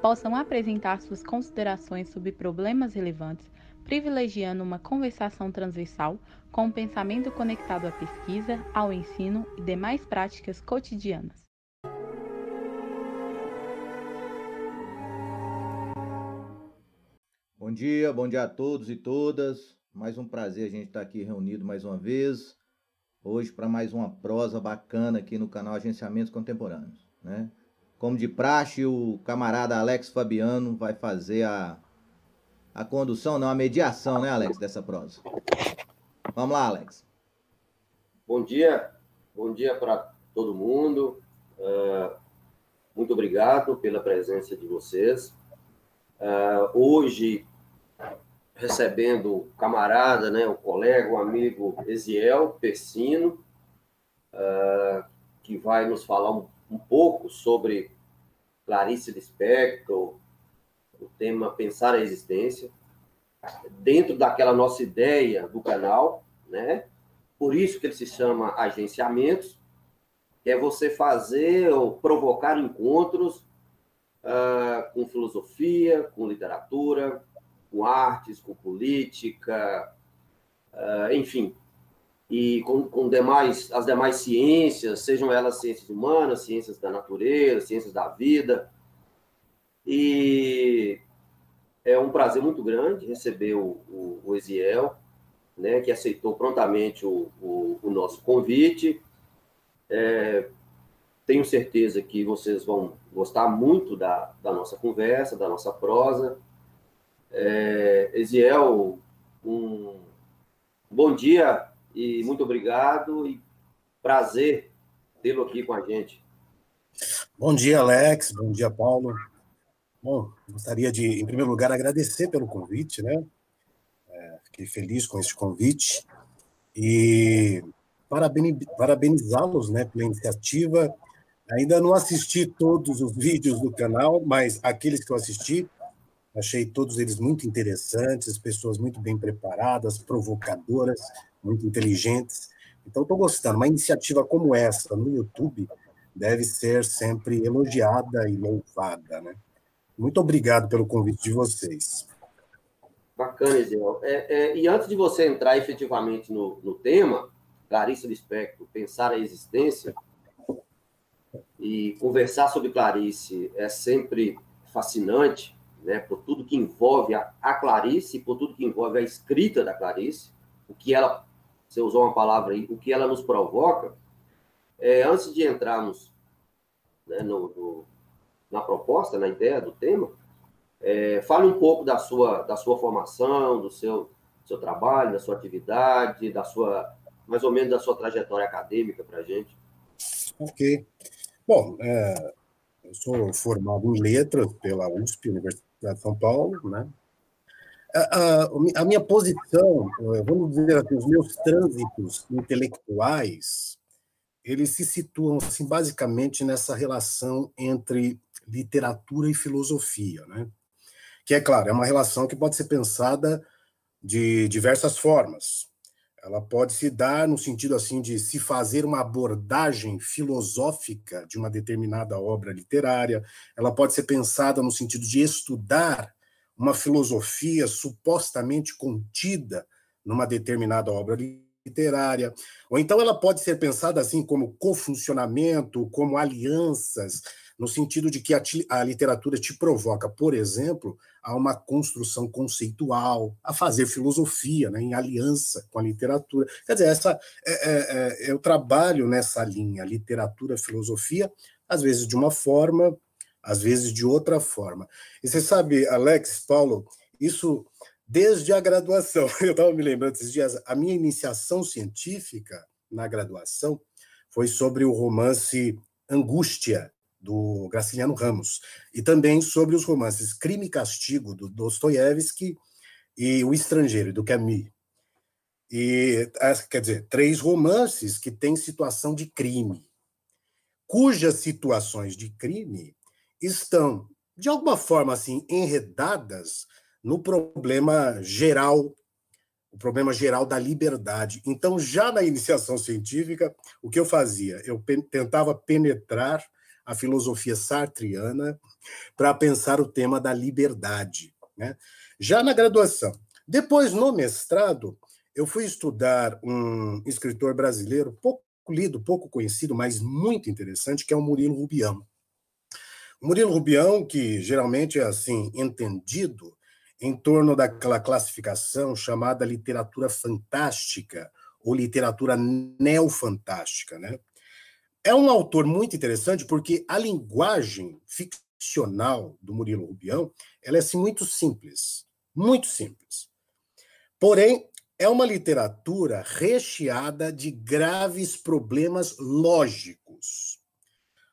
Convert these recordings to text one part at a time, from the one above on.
possam apresentar suas considerações sobre problemas relevantes, privilegiando uma conversação transversal com um pensamento conectado à pesquisa, ao ensino e demais práticas cotidianas. Bom dia, bom dia a todos e todas. Mais um prazer a gente estar aqui reunido mais uma vez, hoje para mais uma prosa bacana aqui no canal Agenciamentos Contemporâneos, né? Como de praxe, o camarada Alex Fabiano vai fazer a, a condução, não, a mediação, né, Alex, dessa prosa. Vamos lá, Alex. Bom dia, bom dia para todo mundo. Uh, muito obrigado pela presença de vocês. Uh, hoje, recebendo o camarada, né, o colega, o amigo Eziel Persino, uh, que vai nos falar um um pouco sobre Clarice Lispector, o tema Pensar a Existência, dentro daquela nossa ideia do canal, né? Por isso que ele se chama agenciamentos, que é você fazer ou provocar encontros uh, com filosofia, com literatura, com artes, com política, uh, enfim, e com, com demais, as demais ciências, sejam elas ciências humanas, ciências da natureza, ciências da vida. E é um prazer muito grande receber o, o, o Eziel, né, que aceitou prontamente o, o, nosso convite. É, tenho certeza que vocês vão gostar muito da, da nossa conversa, da nossa prosa. É, Eziel, um bom dia e muito obrigado e prazer tê-lo aqui com a gente. Bom dia, Alex. Bom dia, Paulo. Bom, gostaria de, em primeiro lugar, agradecer pelo convite, né? É, fiquei feliz com este convite e parabenizá-los, né, pela iniciativa. Ainda não assisti todos os vídeos do canal, mas aqueles que eu assisti, achei todos eles muito interessantes, pessoas muito bem preparadas, provocadoras, muito inteligentes. Então, estou gostando. Uma iniciativa como essa no YouTube deve ser sempre elogiada e louvada, né? Muito obrigado pelo convite de vocês. Bacana, Ediel. É, é, e antes de você entrar efetivamente no, no tema, Clarice Lispector, pensar a existência e conversar sobre Clarice é sempre fascinante, né, por tudo que envolve a, a Clarice, por tudo que envolve a escrita da Clarice, o que ela você usou uma palavra aí, o que ela nos provoca, é, antes de entrarmos né, no, no, na proposta, na ideia do tema, é, fale um pouco da sua, da sua formação, do seu, seu trabalho, da sua atividade, da sua, mais ou menos da sua trajetória acadêmica para a gente. Ok. Bom, é, eu sou formado em letras pela USP, Universidade de São Paulo, né? A, a, minha posição, eh, vamos dizer assim, os meus trânsitos intelectuais, eles se situam assim, basicamente nessa relação entre literatura e filosofia, né? Que é claro, é uma relação que pode ser pensada de diversas formas. Ela pode se dar no sentido assim de se fazer uma abordagem filosófica de uma determinada obra literária, ela pode ser pensada no sentido de estudar uma filosofia supostamente contida numa determinada obra literária, ou então ela pode ser pensada assim como cofuncionamento, como alianças, no sentido de que a, a, literatura te provoca, por exemplo, a uma construção conceitual, a fazer filosofia né, em aliança com a literatura. Quer dizer, essa, é, é, é, eu trabalho nessa linha, literatura, filosofia, às vezes de uma forma às vezes de outra forma. E você sabe, Alex, Paulo, isso desde a graduação. Eu estava me lembrando esses dias, a minha iniciação científica na graduação foi sobre o romance Angústia, do Graciliano Ramos, e também sobre os romances Crime e Castigo, do Dostoiévski, e O Estrangeiro, do Camus. E, quer dizer, três romances que têm situação de crime, cujas situações de crime estão, de alguma forma, assim, enredadas no problema geral, o problema geral da liberdade. Então, já na iniciação científica, o que eu fazia? Eu tentava penetrar a filosofia sartriana para pensar o tema da liberdade. Né? Já na graduação. Depois, no mestrado, eu fui estudar um escritor brasileiro pouco lido, pouco conhecido, mas muito interessante, que é o Murilo Rubião. Murilo Rubião, que geralmente é assim entendido em torno daquela classificação chamada literatura fantástica ou literatura neofantástica, né? É um autor muito interessante porque a linguagem ficcional do Murilo Rubião, ela é assim muito simples, muito simples. Porém, é uma literatura recheada de graves problemas lógicos.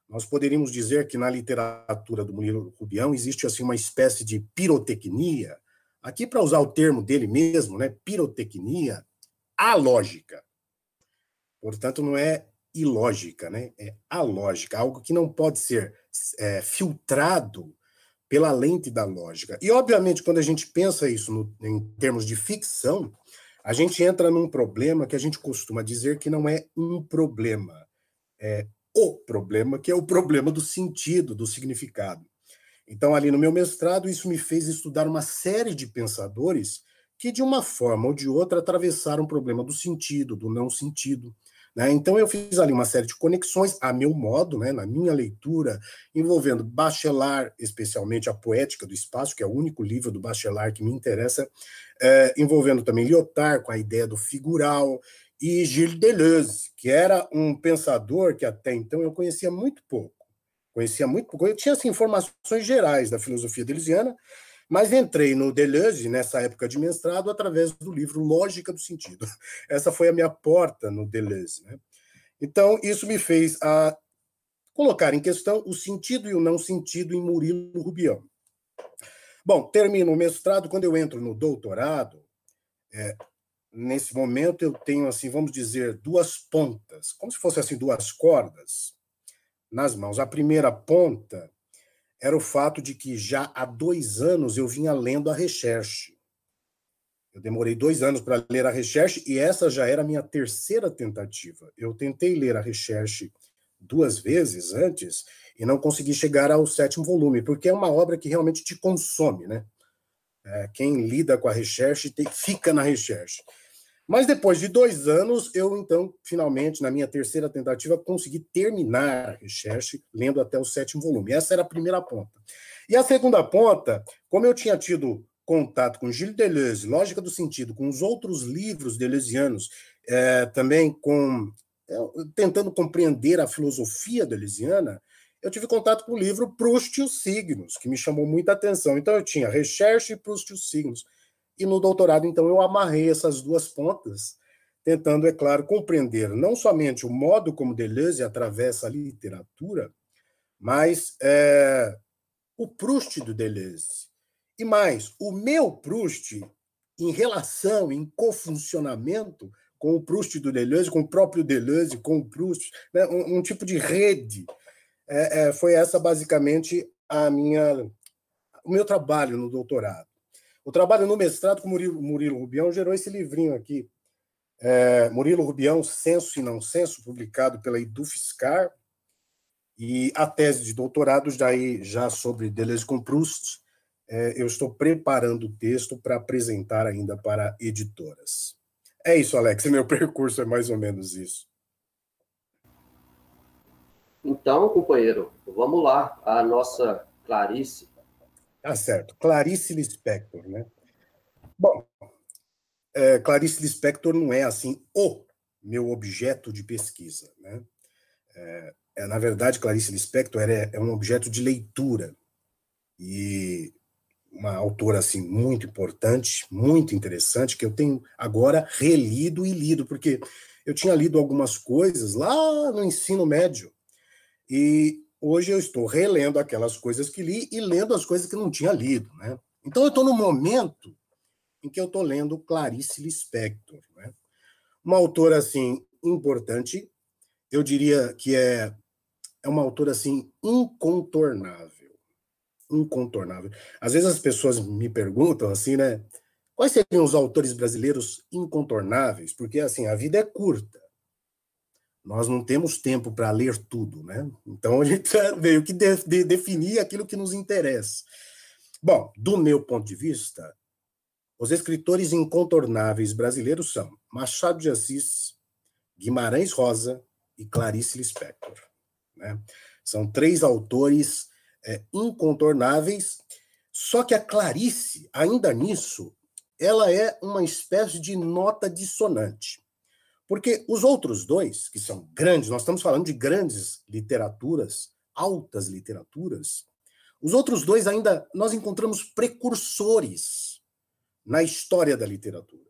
Nós poderíamos dizer que na literatura do Murilo Rubião existe assim uma espécie de pirotecnia, aqui para usar o termo dele mesmo, né, pirotecnia alógica. Portanto, não é ilógica, né? É alógica, algo que não pode ser é, filtrado pela lente da lógica. E, obviamente, quando a gente pensa isso no, em termos de ficção, a gente entra num problema que a gente costuma dizer que não é um problema, é o problema, que é o problema do sentido, do significado. Então, ali no meu mestrado, isso me fez estudar uma série de pensadores que, de uma forma ou de outra, atravessaram o problema do sentido, do não sentido, né? Então, eu fiz ali uma série de conexões, a meu modo, né, na minha leitura, envolvendo Bachelard, especialmente a Poética do Espaço, que é o único livro do Bachelard que me interessa, é, envolvendo também Lyotard, com a ideia do figural, e Gilles Deleuze, que era um pensador que até então eu conhecia muito pouco. Conhecia muito pouco. Eu tinha assim, informações gerais da filosofia deleuziana, mas entrei no Deleuze, nessa época de mestrado, através do livro Lógica do Sentido. Essa foi a minha porta no Deleuze. Né? Então, isso me fez a colocar em questão o sentido e o não sentido em Murilo Rubião. Bom, termino o mestrado, quando eu entro no doutorado, é, nesse momento eu tenho, assim, vamos dizer, duas pontas, como se fossem assim, duas cordas nas mãos. A primeira ponta era o fato de que já há dois anos eu vinha lendo a Recherche. Eu demorei dois anos para ler a Recherche e essa já era a minha terceira tentativa. Eu tentei ler a Recherche duas vezes antes e não consegui chegar ao sétimo volume, porque é uma obra que realmente te consome, né? É, quem lida com a Recherche fica na Recherche. Mas depois de dois anos, eu então, finalmente, na minha terceira tentativa, consegui terminar a recherche, lendo até o sétimo volume. Essa era a primeira ponta. E a segunda ponta, como eu tinha tido contato com Gilles Deleuze, Lógica do Sentido, com os outros livros deleuzianos, é, também com é, tentando compreender a filosofia deleuziana, eu tive contato com o livro Proust e os Signos, que me chamou muita atenção. Então eu tinha Recherche e Proust e os Signos. E no doutorado, então, eu amarrei essas duas pontas, tentando, é claro, compreender não somente o modo como Deleuze atravessa a literatura, mas é, o Proust do Deleuze. E mais, o meu Proust em relação, em cofuncionamento com o Proust do Deleuze, com o próprio Deleuze, com o Proust, né, um, um, tipo de rede. É, é, foi essa basicamente a minha, o meu trabalho no doutorado. O trabalho no mestrado com Murilo, Murilo Rubião gerou esse livrinho aqui, é, Murilo Rubião, Senso e Não Senso, publicado pela Edufiscar, e a tese de doutorado já, já sobre Deleuze com Proust, é, eu estou preparando o texto para apresentar ainda para editoras. É isso, Alex, meu percurso é mais ou menos isso. Então, companheiro, vamos lá, a nossa Clarice Tá certo. Clarice Lispector, né? Bom, é, Clarice Lispector não é, assim, o meu objeto de pesquisa, né? É, é na verdade, Clarice Lispector é um objeto de leitura e uma autora, assim, muito importante, muito interessante, que eu tenho agora relido e lido, porque eu tinha lido algumas coisas lá no ensino médio e hoje eu estou relendo aquelas coisas que li e lendo as coisas que não tinha lido, né? Então eu estou no momento em que eu estou lendo Clarice Lispector. Né? Uma autora, assim, importante, eu diria que é, é uma autora, assim, incontornável. Incontornável. Às vezes as pessoas me perguntam, assim, né? Quais seriam os autores brasileiros incontornáveis? Porque, assim, a vida é curta. Nós não temos tempo para ler tudo, né? Então a gente veio que de, de, definir aquilo que nos interessa. Bom, do meu ponto de vista, os escritores incontornáveis brasileiros são Machado de Assis, Guimarães Rosa e Clarice Lispector. Né? São três autores é, incontornáveis, só que a Clarice, ainda nisso, ela é uma espécie de nota dissonante. Porque os outros dois, que são grandes, nós estamos falando de grandes literaturas, altas literaturas, os outros dois ainda nós encontramos precursores na história da literatura.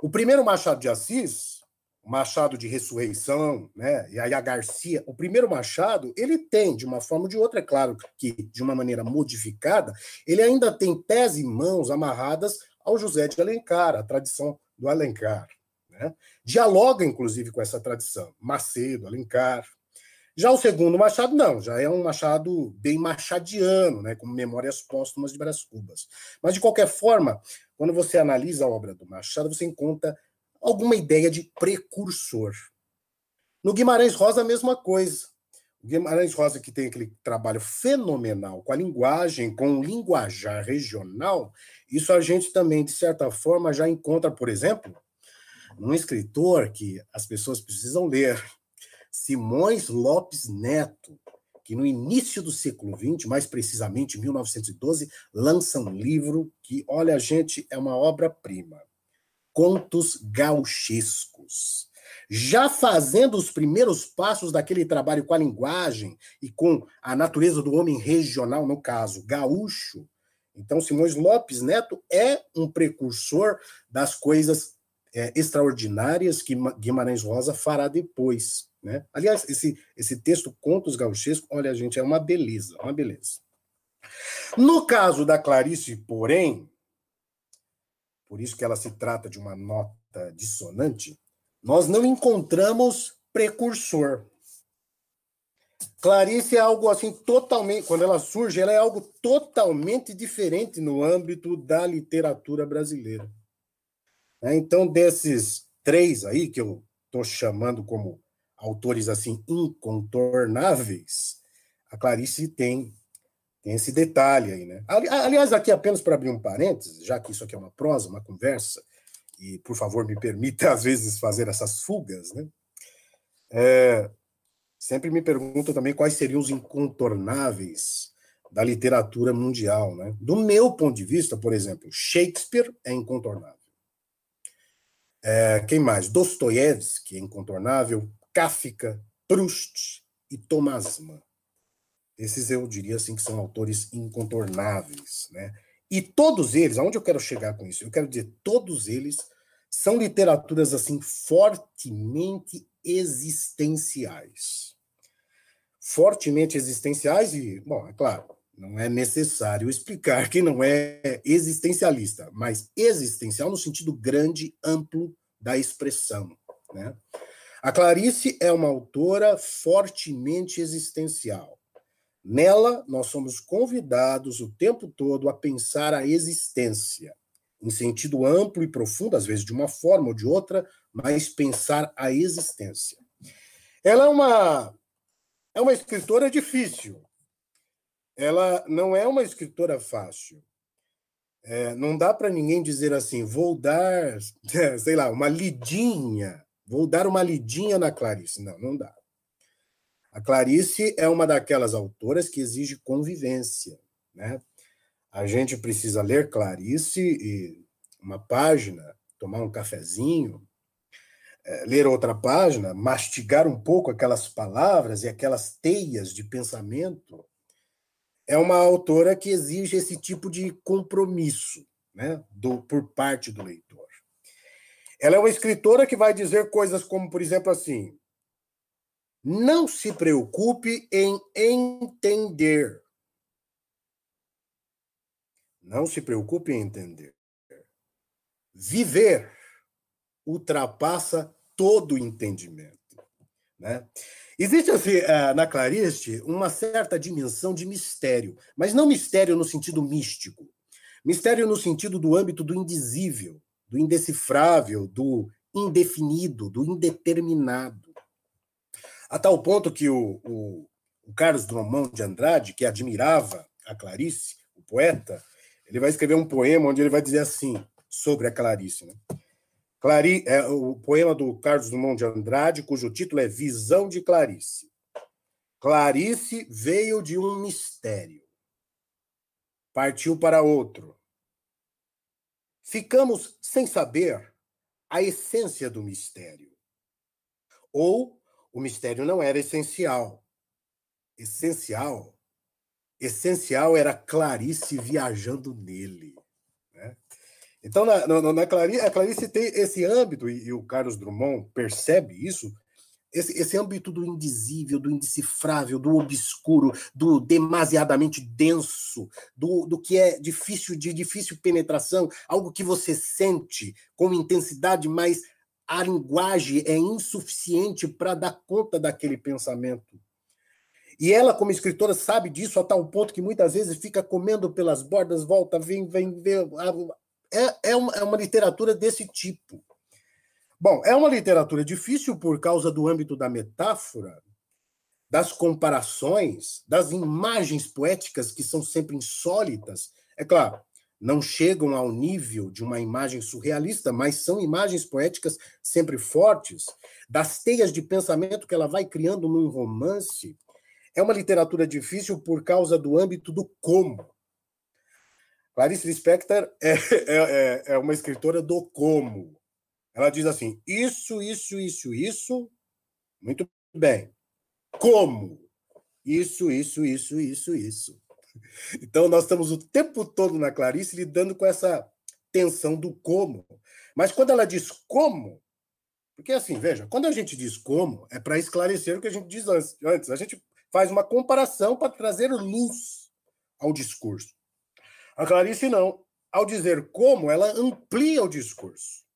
O primeiro Machado de Assis, Machado de Ressurreição, né, a Garcia, o primeiro Machado, ele tem, de uma forma ou de outra, é claro que de uma maneira modificada, ele ainda tem pés e mãos amarradas ao José de Alencar, a tradição do Alencar. Né? Dialoga, inclusive, com essa tradição. Macedo, Alencar. Já o segundo Machado, não, já é um Machado bem machadiano, né, com memórias póstumas de Brás Cubas. Mas, de qualquer forma, quando você analisa a obra do Machado, você encontra alguma ideia de precursor. No Guimarães Rosa, a mesma coisa. O Guimarães Rosa, que tem aquele trabalho fenomenal com a linguagem, com o linguajar regional, isso a gente também, de certa forma, já encontra, por exemplo, um escritor que as pessoas precisam ler, Simões Lopes Neto, que no início do século XX, mais precisamente em 1912, lança um livro que, olha, gente, é uma obra-prima. Contos Gauchescos. Já fazendo os primeiros passos daquele trabalho com a linguagem e com a natureza do homem regional, no caso, gaúcho. Então, Simões Lopes Neto é um precursor das coisas é, extraordinárias que Guimarães Rosa fará depois. Né? Aliás, esse, esse texto Contos Gauchescos, olha, gente, é uma beleza, uma beleza. No caso da Clarice, porém, por isso que ela se trata de uma nota dissonante, nós não encontramos precursor. Clarice é algo assim totalmente, quando ela surge, ela é algo totalmente diferente no âmbito da literatura brasileira. É, então, desses três aí, que eu estou chamando como autores assim incontornáveis, a Clarice tem, tem esse detalhe aí, né? Aliás, aqui apenas para abrir um parênteses, já que isso aqui é uma prosa, uma conversa, e por favor me permita às vezes fazer essas fugas, né? É, sempre me perguntam também quais seriam os incontornáveis da literatura mundial, né? Do meu ponto de vista, por exemplo, Shakespeare é incontornável. É, quem mais? Dostoiévski, é incontornável. Kafka, Proust e Thomas Mann. Esses eu diria assim que são autores incontornáveis, né? E todos eles, aonde eu quero chegar com isso? Eu quero dizer, todos eles são literaturas assim fortemente existenciais. Fortemente existenciais e, bom, é claro, não é necessário explicar que não é existencialista, mas existencial no sentido grande, amplo da expressão. Né? A Clarice é uma autora fortemente existencial. Nela, nós somos convidados o tempo todo a pensar a existência, em sentido amplo e profundo, às vezes de uma forma ou de outra, mas pensar a existência. Ela é uma, é uma escritora difícil, ela não é uma escritora fácil. É, não dá para ninguém dizer assim, vou dar, sei lá, uma lidinha, vou dar uma lidinha na Clarice. Não, não dá. A Clarice é uma daquelas autoras que exige convivência, né? A gente precisa ler Clarice e uma página, tomar um cafezinho, é, ler outra página, mastigar um pouco aquelas palavras e aquelas teias de pensamento é uma autora que exige esse tipo de compromisso né, do, por parte do leitor. Ela é uma escritora que vai dizer coisas como, por exemplo, assim: não se preocupe em entender. Não se preocupe em entender. viver ultrapassa todo entendimento. Né? Existe assim, eh, na Clarice uma certa dimensão de mistério, mas não mistério no sentido místico. Mistério no sentido do âmbito do indizível, do indecifrável, do indefinido, do indeterminado. A tal ponto que o, o, o Carlos Drummond de Andrade, que admirava a Clarice, o poeta, ele vai escrever um poema onde ele vai dizer assim sobre a Clarice. Né? Clari, é o poema do Carlos Drummond de Andrade, cujo título é Visão de Clarice. Clarice veio de um mistério, partiu para outro. Ficamos sem saber a essência do mistério. Ou o mistério não era essencial. Essencial. Essencial era Clarice viajando nele. Então, na, na, na Clarice, a Clarice tem esse âmbito, e, e o Carlos Drummond percebe isso, esse, esse âmbito do indizível, do indecifrável, do obscuro, do demasiadamente denso, do, do que é difícil de difícil penetração, algo que você sente com intensidade, mas a linguagem é insuficiente para dar conta daquele pensamento. E ela, como escritora, sabe disso a tal ponto que muitas vezes fica comendo pelas bordas, volta, vem, vem, vem. É, é, uma, é uma literatura desse tipo. Bom, é uma literatura difícil por causa do âmbito da metáfora, das comparações, das imagens poéticas que são sempre insólitas. É claro, não chegam ao nível de uma imagem surrealista, mas são imagens poéticas sempre fortes, das teias de pensamento que ela vai criando num romance. É uma literatura difícil por causa do âmbito do como. Clarice Lispector é, é, é, é uma escritora do como. Ela diz assim: isso, isso, isso, isso. Muito bem. Como? Isso, isso, isso, isso, isso. Então, nós estamos o tempo todo na Clarice lidando com essa tensão do como. Mas quando ela diz como, porque assim, veja, quando a gente diz como, é para esclarecer o que a gente diz antes. A gente faz uma comparação para trazer luz ao discurso. A Clarice não. Ao dizer como, ela amplia o discurso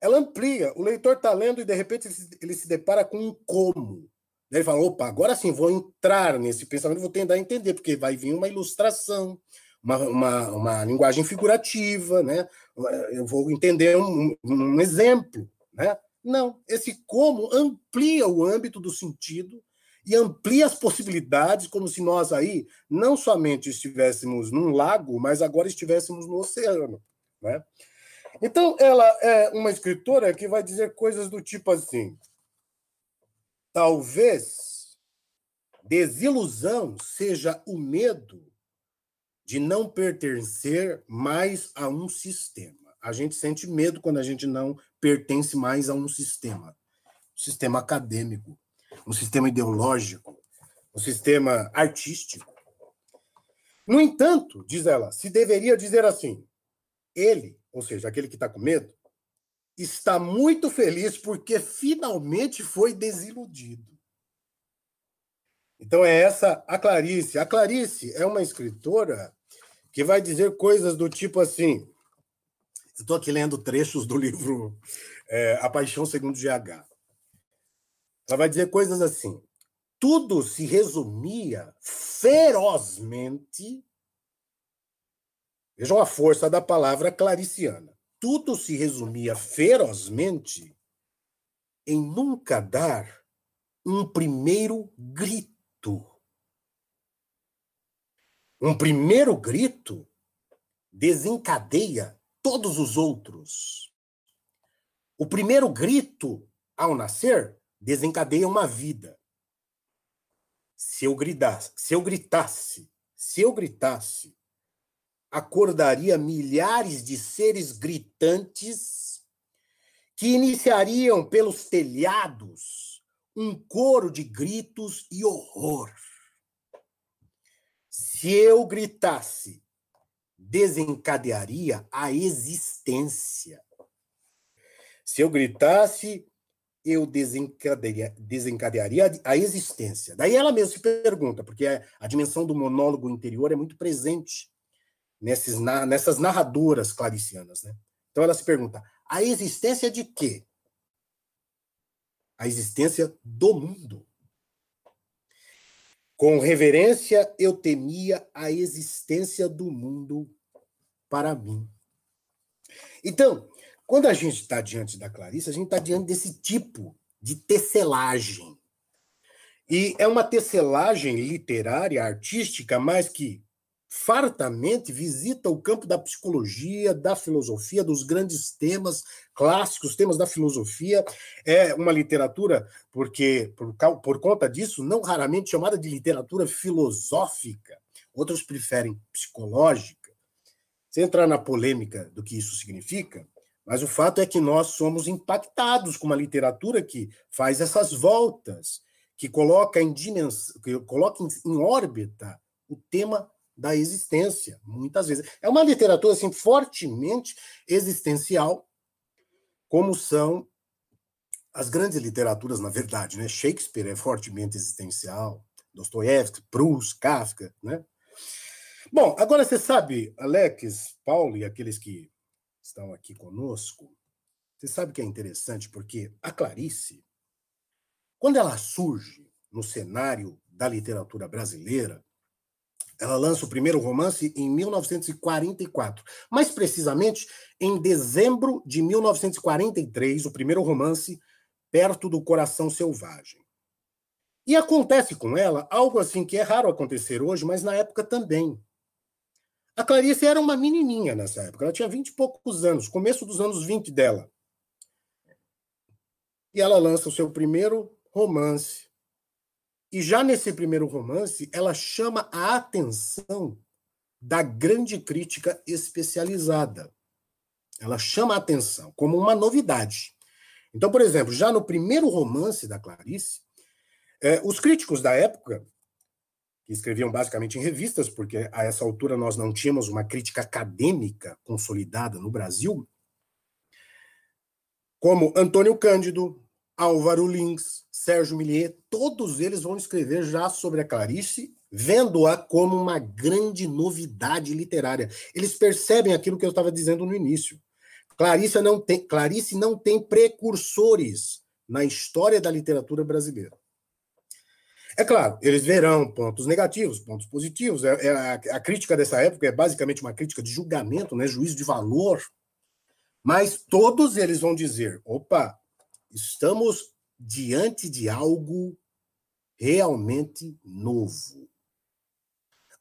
ela amplia. O leitor está lendo e, de repente, ele se, depara com um como. Ele fala: opa, agora sim, vou entrar nesse pensamento, vou tentar entender, porque vai vir uma ilustração, uma, uma, uma linguagem figurativa, né? eu vou entender um, um exemplo. Né? Não, esse como amplia o âmbito do sentido e amplia as possibilidades, como se nós aí não somente estivéssemos num lago, mas agora estivéssemos no oceano. Né? Então, ela é uma escritora que vai dizer coisas do tipo assim: talvez desilusão seja o medo de não pertencer mais a um sistema. A gente sente medo quando a gente não pertence mais a um sistema, sistema acadêmico, um sistema ideológico, um sistema artístico. No entanto, diz ela, se deveria dizer assim: ele ou seja, aquele que está com medo, está muito feliz porque finalmente foi desiludido. Então é essa a Clarice. A Clarice é uma escritora que vai dizer coisas do tipo assim. Estou aqui lendo trechos do livro é, A Paixão Segundo GH. Ela vai dizer coisas assim. Tudo se resumia ferozmente Vejam a força da palavra clariciana. Tudo se resumia ferozmente em nunca dar um primeiro grito. Um primeiro grito desencadeia todos os outros. O primeiro grito, ao nascer, desencadeia uma vida. Se eu gritasse, se eu gritasse, se eu gritasse, acordaria milhares de seres gritantes que iniciariam pelos telhados um coro de gritos e horror. Se eu gritasse, desencadearia a existência. Se eu gritasse, eu desencadearia, desencadearia a existência. Daí ela mesma se pergunta, porque a dimensão do monólogo interior é muito presente nesses, nessas narradoras claricianas. Né? Então ela se pergunta: a existência de quê? A existência do mundo. Com reverência eu temia a existência do mundo para mim. Então, quando a gente está diante da Clarice, a gente está diante desse tipo de tecelagem. E é uma tecelagem literária, artística, mas que fartamente visita o campo da psicologia, da filosofia, dos grandes temas clássicos, temas da filosofia. É uma literatura, porque por, por conta disso, não raramente chamada de literatura filosófica. Outros preferem psicológica. Sem entrar na polêmica do que isso significa, mas o fato é que nós somos impactados com uma literatura que faz essas voltas, que coloca em que coloca em órbita o tema da existência, muitas vezes. É uma literatura assim fortemente existencial, como são as grandes literaturas, na verdade, né? Shakespeare é fortemente existencial, Dostoiévski, Proust, Kafka, né? Bom, agora você sabe, Alex, Paulo e aqueles que estão aqui conosco, você sabe que é interessante porque a Clarice, quando ela surge no cenário da literatura brasileira, ela lança o primeiro romance em 1944. Mais precisamente, em dezembro de 1943, o primeiro romance, Perto do Coração Selvagem. E acontece com ela algo assim que é raro acontecer hoje, mas na época também. A Clarice era uma menininha nessa época, ela tinha vinte e poucos anos, começo dos anos 20 dela. E ela lança o seu primeiro romance, e já nesse primeiro romance, ela chama a atenção da grande crítica especializada. Ela chama a atenção como uma novidade. Então, por exemplo, já no primeiro romance da Clarice, eh, os críticos da época, que escreviam basicamente em revistas, porque a essa altura nós não tínhamos uma crítica acadêmica consolidada no Brasil, como Antônio Cândido, Álvaro Lins, Sérgio Millier, todos eles vão escrever já sobre a Clarice, vendo-a como uma grande novidade literária. Eles percebem aquilo que eu estava dizendo no início. Clarice não tem, Clarice não tem precursores na história da literatura brasileira. É claro, eles verão pontos negativos, pontos positivos. É, é a, a, crítica dessa época é basicamente uma crítica de julgamento, né, juízo de valor. Mas todos eles vão dizer: opa, Estamos diante de algo realmente novo.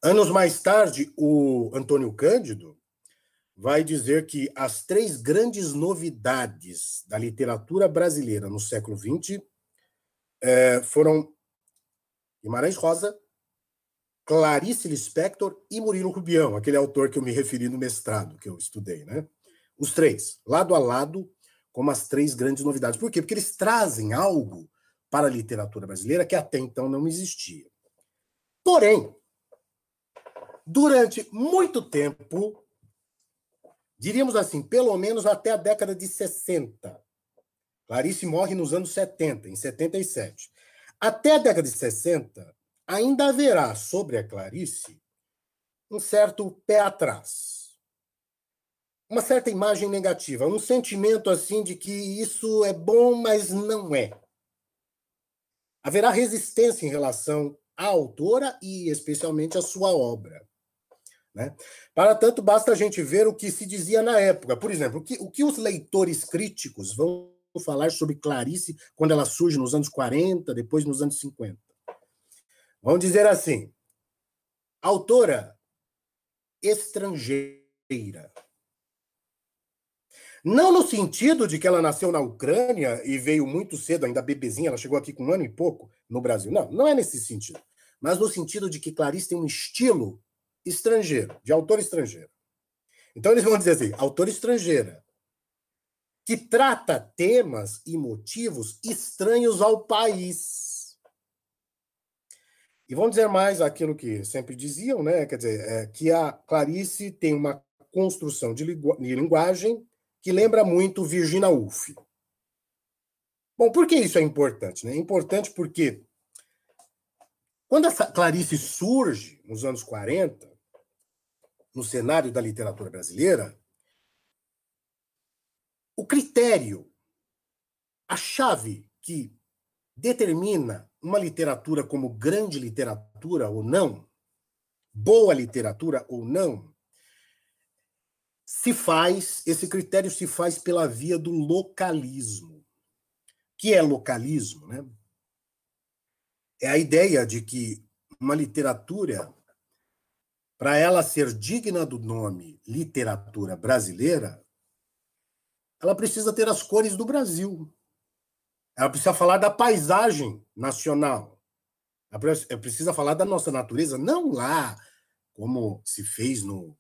Anos mais tarde, o Antônio Cândido vai dizer que as três grandes novidades da literatura brasileira no século XX é, foram Guimarães Rosa, Clarice Lispector e Murilo Rubião, aquele autor que eu me referi no mestrado que eu estudei, né? Os três, lado a lado, como as três grandes novidades. Por quê? Porque eles trazem algo para a literatura brasileira que até então não existia. Porém, durante muito tempo, diríamos assim, pelo menos até a década de 60. Clarice morre nos anos 70, em 77. Até a década de 60, ainda haverá sobre a Clarice um certo pé atrás uma certa imagem negativa, um sentimento assim de que isso é bom, mas não é. Haverá resistência em relação à autora e especialmente à sua obra. Né? Para tanto, basta a gente ver o que se dizia na época. Por exemplo, o que, o que os leitores críticos vão falar sobre Clarice quando ela surge nos anos 40, depois nos anos 50. Vão dizer assim: autora estrangeira não no sentido de que ela nasceu na Ucrânia e veio muito cedo, ainda bebezinha, ela chegou aqui com um ano e pouco no Brasil. Não, não é nesse sentido. Mas no sentido de que Clarice tem um estilo estrangeiro, de autor estrangeiro. Então eles vão dizer assim: autor estrangeira, que trata temas e motivos estranhos ao país. E vão dizer mais aquilo que sempre diziam, né? Quer dizer, é, que a Clarice tem uma construção de, de linguagem que lembra muito Virginia Woolf. Bom, por que isso é importante? Né? É importante porque quando essa Clarice surge nos anos 40, no cenário da literatura brasileira, o critério, a chave que determina uma literatura como grande literatura ou não, boa literatura ou não, se faz, esse critério se faz pela via do localismo. Que é localismo, né? É a ideia de que uma literatura, para ela ser digna do nome literatura brasileira, ela precisa ter as cores do Brasil. Ela precisa falar da paisagem nacional. Ela precisa falar da nossa natureza, não lá como se fez no,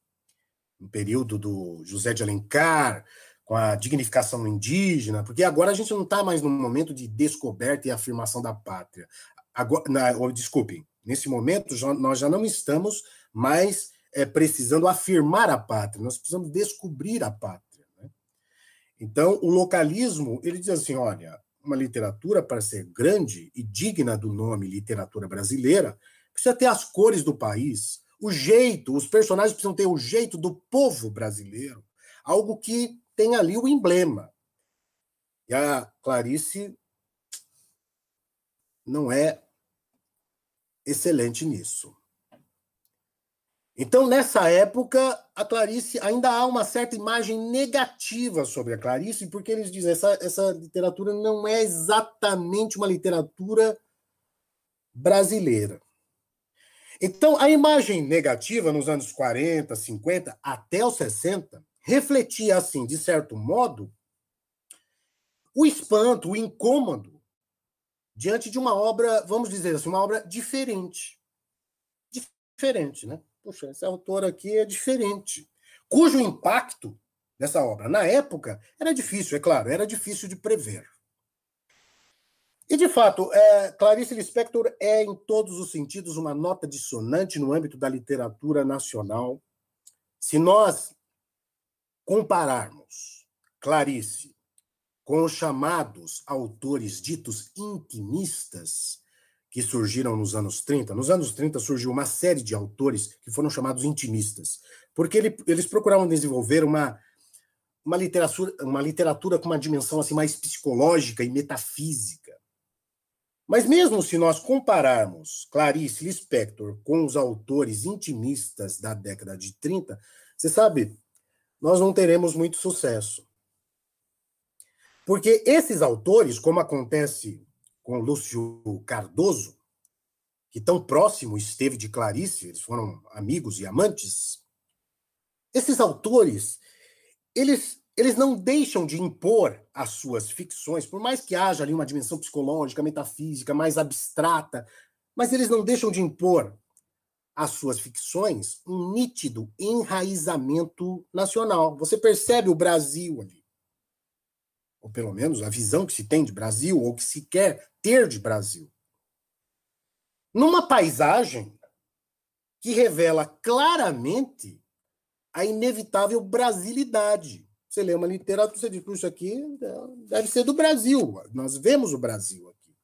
no período do José de Alencar, com a dignificação indígena, porque agora a gente não está mais no momento de descoberta e afirmação da pátria. Agora, desculpem, nesse momento já, nós já não estamos mais é, precisando afirmar a pátria, nós precisamos descobrir a pátria. Então, o localismo, ele diz assim: olha, uma literatura, para ser grande e digna do nome literatura brasileira, precisa ter as cores do país, o jeito, os personagens precisam ter o jeito do povo brasileiro, algo que tem ali o emblema. E a Clarice não é excelente nisso. Então, nessa época, a Clarice ainda há uma certa imagem negativa sobre a Clarice, porque eles dizem essa essa literatura não é exatamente uma literatura brasileira. Então, a imagem negativa nos anos 40, 50, até os 60, refletia, assim, de certo modo, o espanto, o incômodo diante de uma obra, vamos dizer assim, uma obra diferente. Diferente, né? Poxa, essa autora aqui é diferente. Cujo impacto dessa obra, na época, era difícil, é claro, era difícil de prever. E, de fato, é, Clarice Lispector é, em todos os sentidos, uma nota dissonante no âmbito da literatura nacional. Se nós compararmos Clarice com os chamados autores ditos intimistas, que surgiram nos anos 30, nos anos 30 surgiu uma série de autores que foram chamados intimistas, porque ele, eles procuravam desenvolver uma, uma, literatura, uma literatura com uma dimensão assim mais psicológica e metafísica. Mas mesmo se nós compararmos Clarice Lispector com os autores intimistas da década de 30, você sabe, nós não teremos muito sucesso. Porque esses autores, como acontece com Lúcio Cardoso, que tão próximo esteve de Clarice, eles foram amigos e amantes, esses autores, eles eles não deixam de impor as suas ficções, por mais que haja ali uma dimensão psicológica, metafísica, mais abstrata, mas eles não deixam de impor às suas ficções um nítido enraizamento nacional. Você percebe o Brasil ali. Ou pelo menos a visão que se tem de Brasil, ou que se quer ter de Brasil. Numa paisagem que revela claramente a inevitável brasilidade você lê uma literatura, você diz, isso aqui deve ser do Brasil. Nós vemos o Brasil aqui.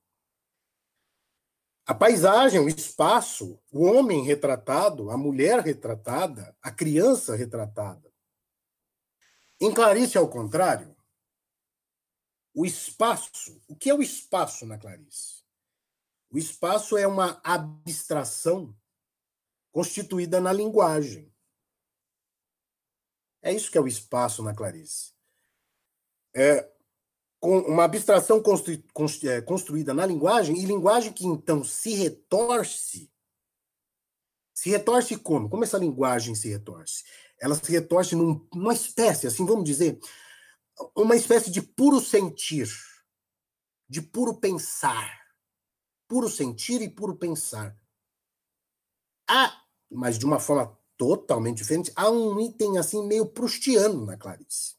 A paisagem, o espaço, o homem retratado, a mulher retratada, a criança retratada. Em Clarice, ao contrário, o espaço, o que é o espaço na Clarice? O espaço é uma abstração constituída na linguagem. É isso que é o espaço na Clarice. É uma abstração é, construída na linguagem, e linguagem que então se retorce. Se retorce como? Como essa linguagem se retorce? Ela se retorce num, numa espécie, assim, vamos dizer, uma espécie de puro sentir, de puro pensar. Puro sentir e puro pensar. Ah, mas de uma forma totalmente diferente. Há um item assim meio prustiano na Clarice.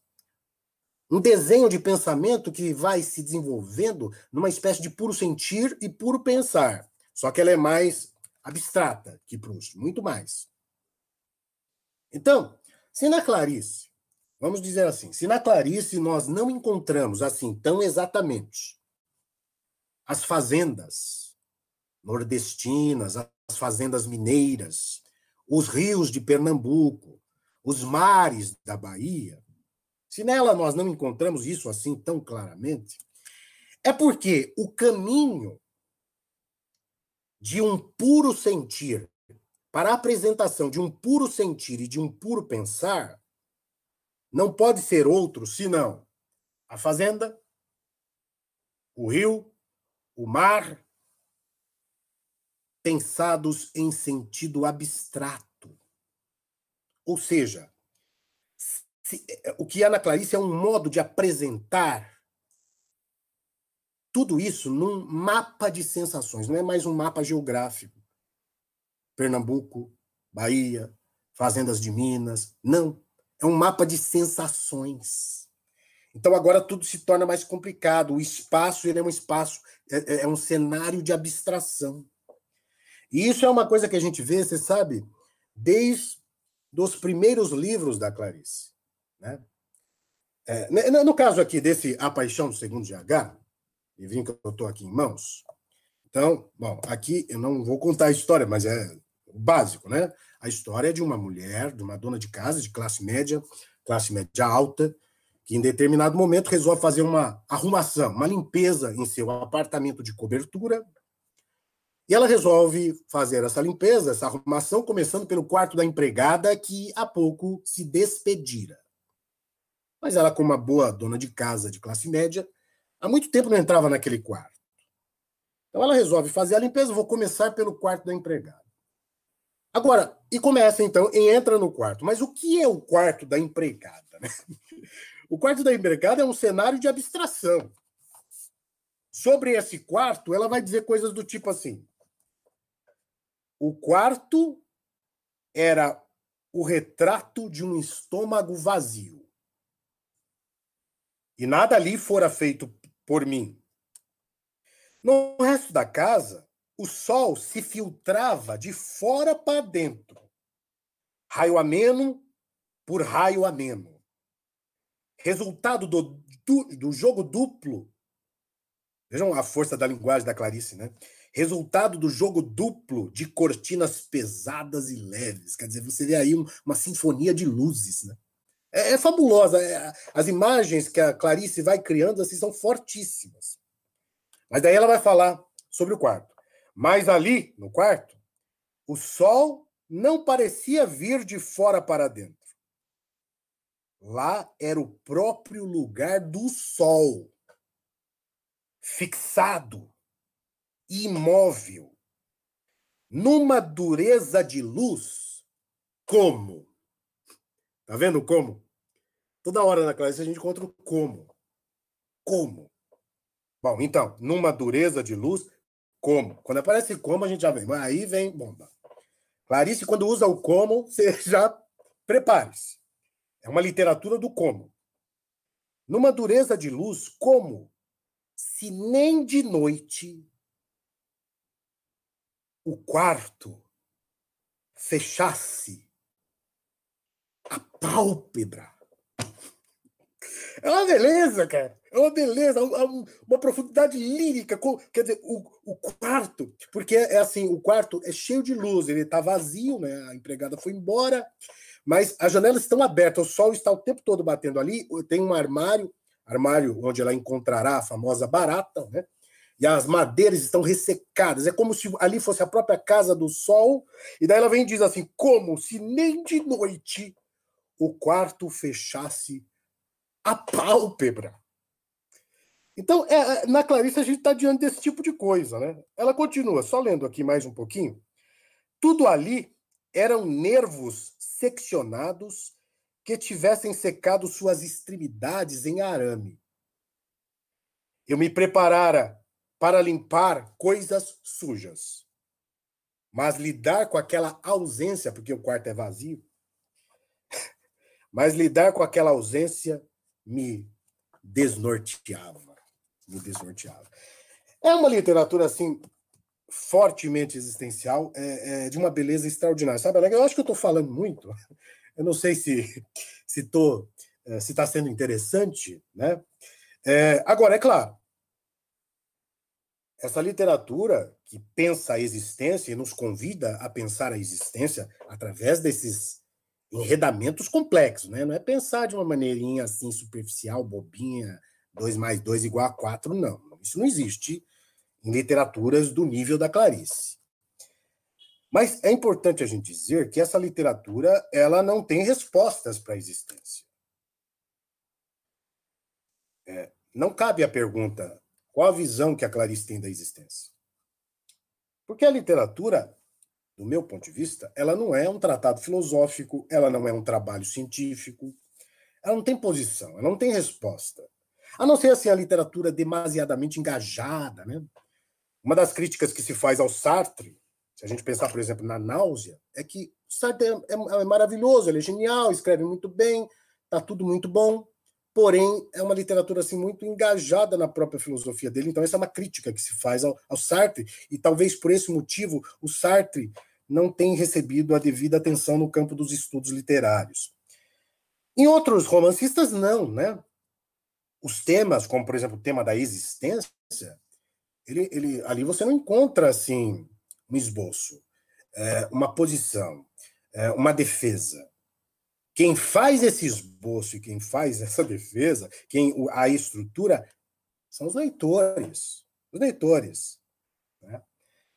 Um desenho de pensamento que vai se desenvolvendo numa espécie de puro sentir e puro pensar. Só que ela é mais abstrata que Proust, muito mais. Então, se na Clarice, vamos dizer assim, se na Clarice nós não encontramos assim tão exatamente as fazendas nordestinas, as fazendas mineiras, os rios de Pernambuco, os mares da Bahia, se nela nós não encontramos isso assim tão claramente, é porque o caminho de um puro sentir para a apresentação de um puro sentir e de um puro pensar não pode ser outro senão a fazenda, o rio, o mar, pensados em sentido abstrato. Ou seja, se, o que Ana Clarice é um modo de apresentar tudo isso num mapa de sensações, não é mais um mapa geográfico. Pernambuco, Bahia, fazendas de Minas, não. É um mapa de sensações. Então agora tudo se torna mais complicado. O espaço ele é um espaço, é, é, é um cenário de abstração. E isso é uma coisa que a gente vê, você sabe, desde os primeiros livros da Clarice. Né? É, no caso aqui desse A Paixão do Segundo GH, livrinho que eu estou aqui em mãos. Então, bom, aqui eu não vou contar a história, mas é básico, né? A história de uma mulher, de uma dona de casa, de classe média, classe média alta, que em determinado momento resolve fazer uma arrumação, uma limpeza em seu apartamento de cobertura. E ela resolve fazer essa limpeza, essa arrumação, começando pelo quarto da empregada, que há pouco se despedira. Mas ela, como uma boa dona de casa de classe média, há muito tempo não entrava naquele quarto. Então ela resolve fazer a limpeza, vou começar pelo quarto da empregada. Agora, e começa então, e entra no quarto. Mas o que é o quarto da empregada? Né? O quarto da empregada é um cenário de abstração. Sobre esse quarto, ela vai dizer coisas do tipo assim: o quarto era o retrato de um estômago vazio. E nada ali fora feito por mim. No resto da casa, o sol se filtrava de fora para dentro, raio ameno por raio ameno resultado do, do, do jogo duplo. Vejam a força da linguagem da Clarice, né? Resultado do jogo duplo de cortinas pesadas e leves. Quer dizer, você vê aí um, uma sinfonia de luzes, né? É, é fabulosa. É, as imagens que a Clarice vai criando assim são fortíssimas. Mas daí ela vai falar sobre o quarto. Mas ali, no quarto, o sol não parecia vir de fora para dentro. Lá era o próprio lugar do sol, fixado, imóvel, numa dureza de luz, como? Tá vendo como? Toda hora na classe a gente encontra o como. Como? Bom, então, numa dureza de luz, como? Quando aparece como, a gente já vem. Aí vem bomba. Clarice, quando usa o como, você já prepare-se. É uma literatura do como. Numa dureza de luz, como se nem de noite o quarto fechasse a pálpebra. É uma beleza, cara. É uma beleza, uma profundidade lírica. Quer dizer, o, o quarto, porque é assim, o quarto é cheio de luz, ele está vazio, né? A empregada foi embora, mas as janelas estão abertas, o sol está o tempo todo batendo ali. Tem um armário, armário onde ela encontrará a famosa barata, né? E as madeiras estão ressecadas. É como se ali fosse a própria casa do sol. E daí ela vem e diz assim: como se nem de noite o quarto fechasse a pálpebra. Então, é, é na Clarice, a gente está diante desse tipo de coisa, né? Ela continua, só lendo aqui mais um pouquinho. Tudo ali eram nervos seccionados que tivessem secado suas extremidades em arame. Eu me preparara para limpar coisas sujas. Mas lidar com aquela ausência, porque o quarto é vazio, mas lidar com aquela ausência me desnorteava. Me desnorteava. É uma literatura assim fortemente existencial, é, é, de uma beleza extraordinária. Sabe, eu acho que eu estou falando muito. Eu não sei se se é, se está sendo interessante, né? É, agora, é claro, essa literatura que pensa a existência e nos convida a pensar a existência através desses enredamentos complexos, né? Não é pensar de uma maneirinha assim superficial, bobinha, 2 mais 2 igual a 4, não. Isso não existe em literaturas do nível da Clarice. Mas é importante a gente dizer que essa literatura ela não tem respostas para a existência. É, não cabe a pergunta qual a visão que a Clarice tem da existência. Porque a literatura, do meu ponto de vista, ela não é um tratado filosófico, ela não é um trabalho científico, ela não tem posição, ela não tem resposta. A não ser assim a literatura demasiadamente engajada, né? Uma das críticas que se faz ao Sartre, se a gente pensar, por exemplo, na náusea, é que Sartre é, é, é maravilhoso, ele é genial, escreve muito bem, tá tudo muito bom, porém é uma literatura assim muito engajada na própria filosofia dele. Então essa é uma crítica que se faz ao, ao Sartre e talvez por esse motivo o Sartre não tem recebido a devida atenção no campo dos estudos literários. Em outros romancistas não, né? os temas, como por exemplo o tema da existência, ele, ele, ali você não encontra assim um esboço, é, uma posição, é, uma defesa. Quem faz esse esboço e quem faz essa defesa, quem a estrutura, são os leitores. Os leitores. Né?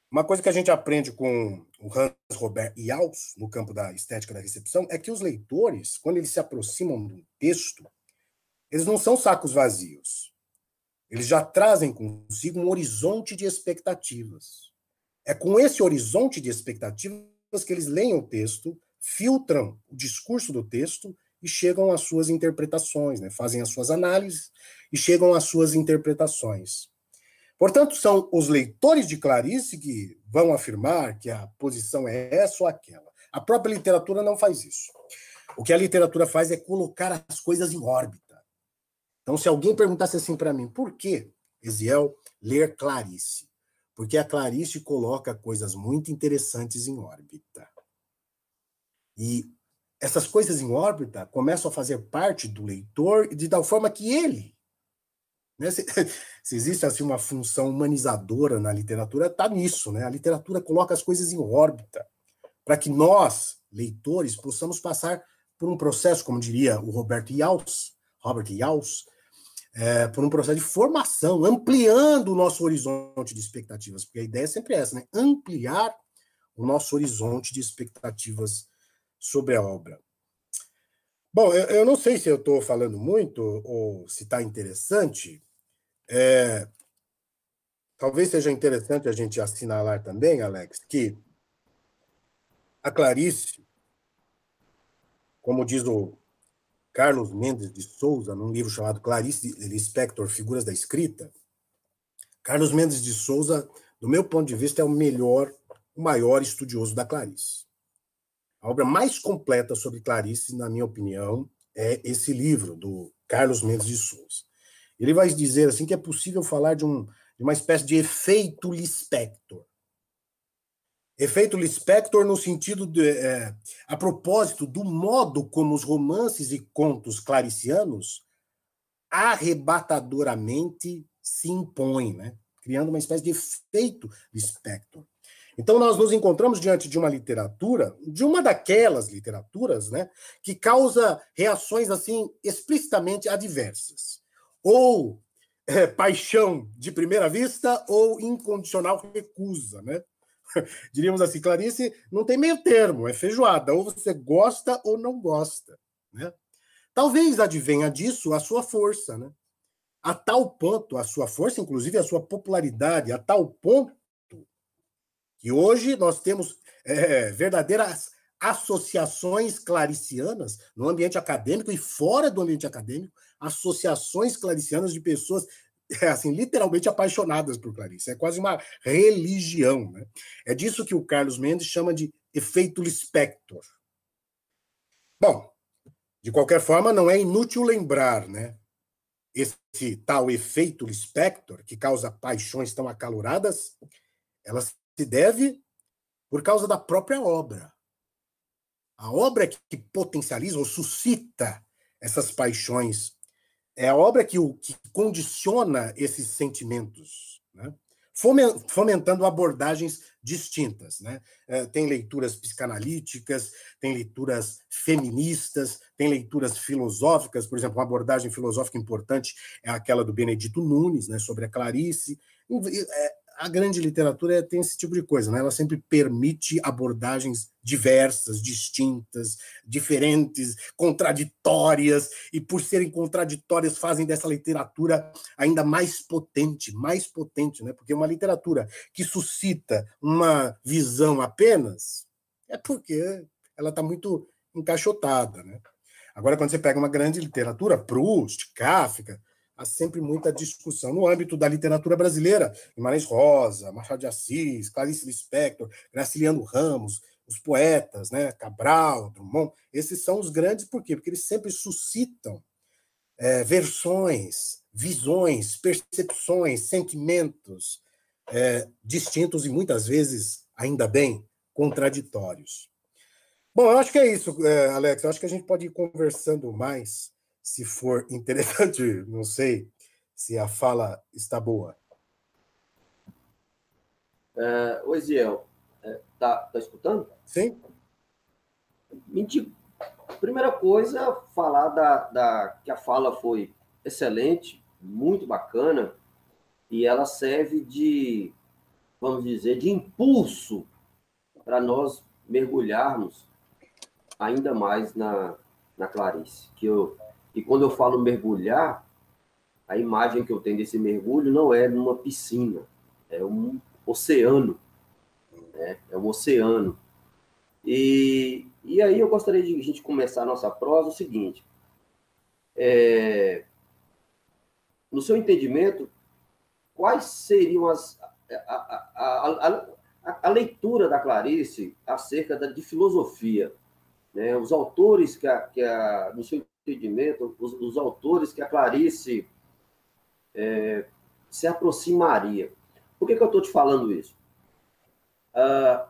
Uma coisa que a gente aprende com o Hans Robert Jauss, no campo da estética da recepção, é que os leitores, quando eles se aproximam de um texto, eles não são sacos vazios. Eles já trazem consigo um horizonte de expectativas. É com esse horizonte de expectativas que eles leem o texto, filtram o discurso do texto e chegam às suas interpretações, né? fazem as suas análises e chegam às suas interpretações. Portanto, são os leitores de Clarice que vão afirmar que a posição é essa ou aquela. A própria literatura não faz isso. O que a literatura faz é colocar as coisas em órbita. Então, se alguém perguntasse assim para mim, por que, Eziel, ler Clarice? Porque a Clarice coloca coisas muito interessantes em órbita. E essas coisas em órbita começam a fazer parte do leitor de tal forma que ele, né, se, se, existe assim uma função humanizadora na literatura, está nisso, né? A literatura coloca as coisas em órbita para que nós, leitores, possamos passar por um processo, como diria o Roberto Yaus, Robert Yaus, é, por um processo de formação, ampliando o nosso horizonte de expectativas, porque a ideia é sempre essa, né? Ampliar o nosso horizonte de expectativas sobre a obra. Bom, eu, eu não sei se eu estou falando muito ou se está interessante. É, talvez seja interessante a gente assinalar também, Alex, que a Clarice, como diz o Carlos Mendes de Souza, num livro chamado Clarice Lispector, Figuras da Escrita, Carlos Mendes de Souza, do meu ponto de vista, é o melhor, o maior estudioso da Clarice. A obra mais completa sobre Clarice, na minha opinião, é esse livro do Carlos Mendes de Souza. Ele vai dizer assim que é possível falar de, um, de uma espécie de efeito Lispector. Efeito Lispector no sentido de, é, a propósito do modo como os romances e contos claricianos arrebatadoramente se impõem, né? criando uma espécie de efeito Lispector. Então nós nos encontramos diante de uma literatura, de uma daquelas literaturas, né, que causa reações assim explicitamente adversas, ou é, paixão de primeira vista ou incondicional recusa, né? diríamos assim, Clarice não tem meio termo, é feijoada, ou você gosta ou não gosta, né? Talvez advenha disso a sua força, né? A tal ponto, a sua força, inclusive a sua popularidade, a tal ponto que hoje nós temos é, verdadeiras associações claricianas no ambiente acadêmico e fora do ambiente acadêmico, associações claricianas de pessoas é, assim, literalmente apaixonadas por Clarice. É quase uma religião. Né? É disso que o Carlos Mendes chama de efeito Lispector. Bom, de qualquer forma, não é inútil lembrar, né? Esse tal efeito Lispector, que causa paixões tão acaloradas, ela se deve por causa da própria obra. A obra que potencializa ou suscita essas paixões é a obra que, o, que condiciona esses sentimentos. Né? fomentando abordagens distintas. Né? É, tem leituras psicanalíticas, tem leituras feministas, tem leituras filosóficas, por exemplo, uma abordagem filosófica importante é aquela do Benedito Nunes, né, sobre a Clarice. É, a grande literatura tem esse tipo de coisa, né? ela sempre permite abordagens diversas, distintas, diferentes, contraditórias, e por serem contraditórias fazem dessa literatura ainda mais potente, mais potente, né? porque uma literatura que suscita uma visão apenas é porque ela está muito encaixotada. Né? Agora, quando você pega uma grande literatura, Proust, Kafka, há sempre muita discussão. No âmbito da literatura brasileira, Guimarães Rosa, Machado de Assis, Clarice Lispector, Graciliano Ramos, os poetas, né, Cabral, Drummond, esses são os grandes, por quê? Porque eles sempre suscitam é, versões, visões, percepções, sentimentos é, distintos e muitas vezes, ainda bem, contraditórios. Bom, eu acho que é isso, é, Alex. Eu acho que a gente pode ir conversando mais se for interessante, não sei se a fala está boa. É, Ziel. É, tá, tá escutando? Sim. Mentira. Primeira coisa, falar da, da que a fala foi excelente, muito bacana, e ela serve de, vamos dizer, de impulso para nós mergulharmos ainda mais na, na Clarice, que eu e quando eu falo mergulhar, a imagem que eu tenho desse mergulho não é numa piscina, é um oceano. Né? É um oceano. E, e aí eu gostaria de a gente começar a nossa prosa o seguinte. É, no seu entendimento, quais seriam as. A, a, a, a leitura da Clarice acerca da, de filosofia? Né? Os autores que, a, que a, no seu entendimento, os, os autores que a Clarice é, se aproximaria. Por que, que eu estou te falando isso? Uh,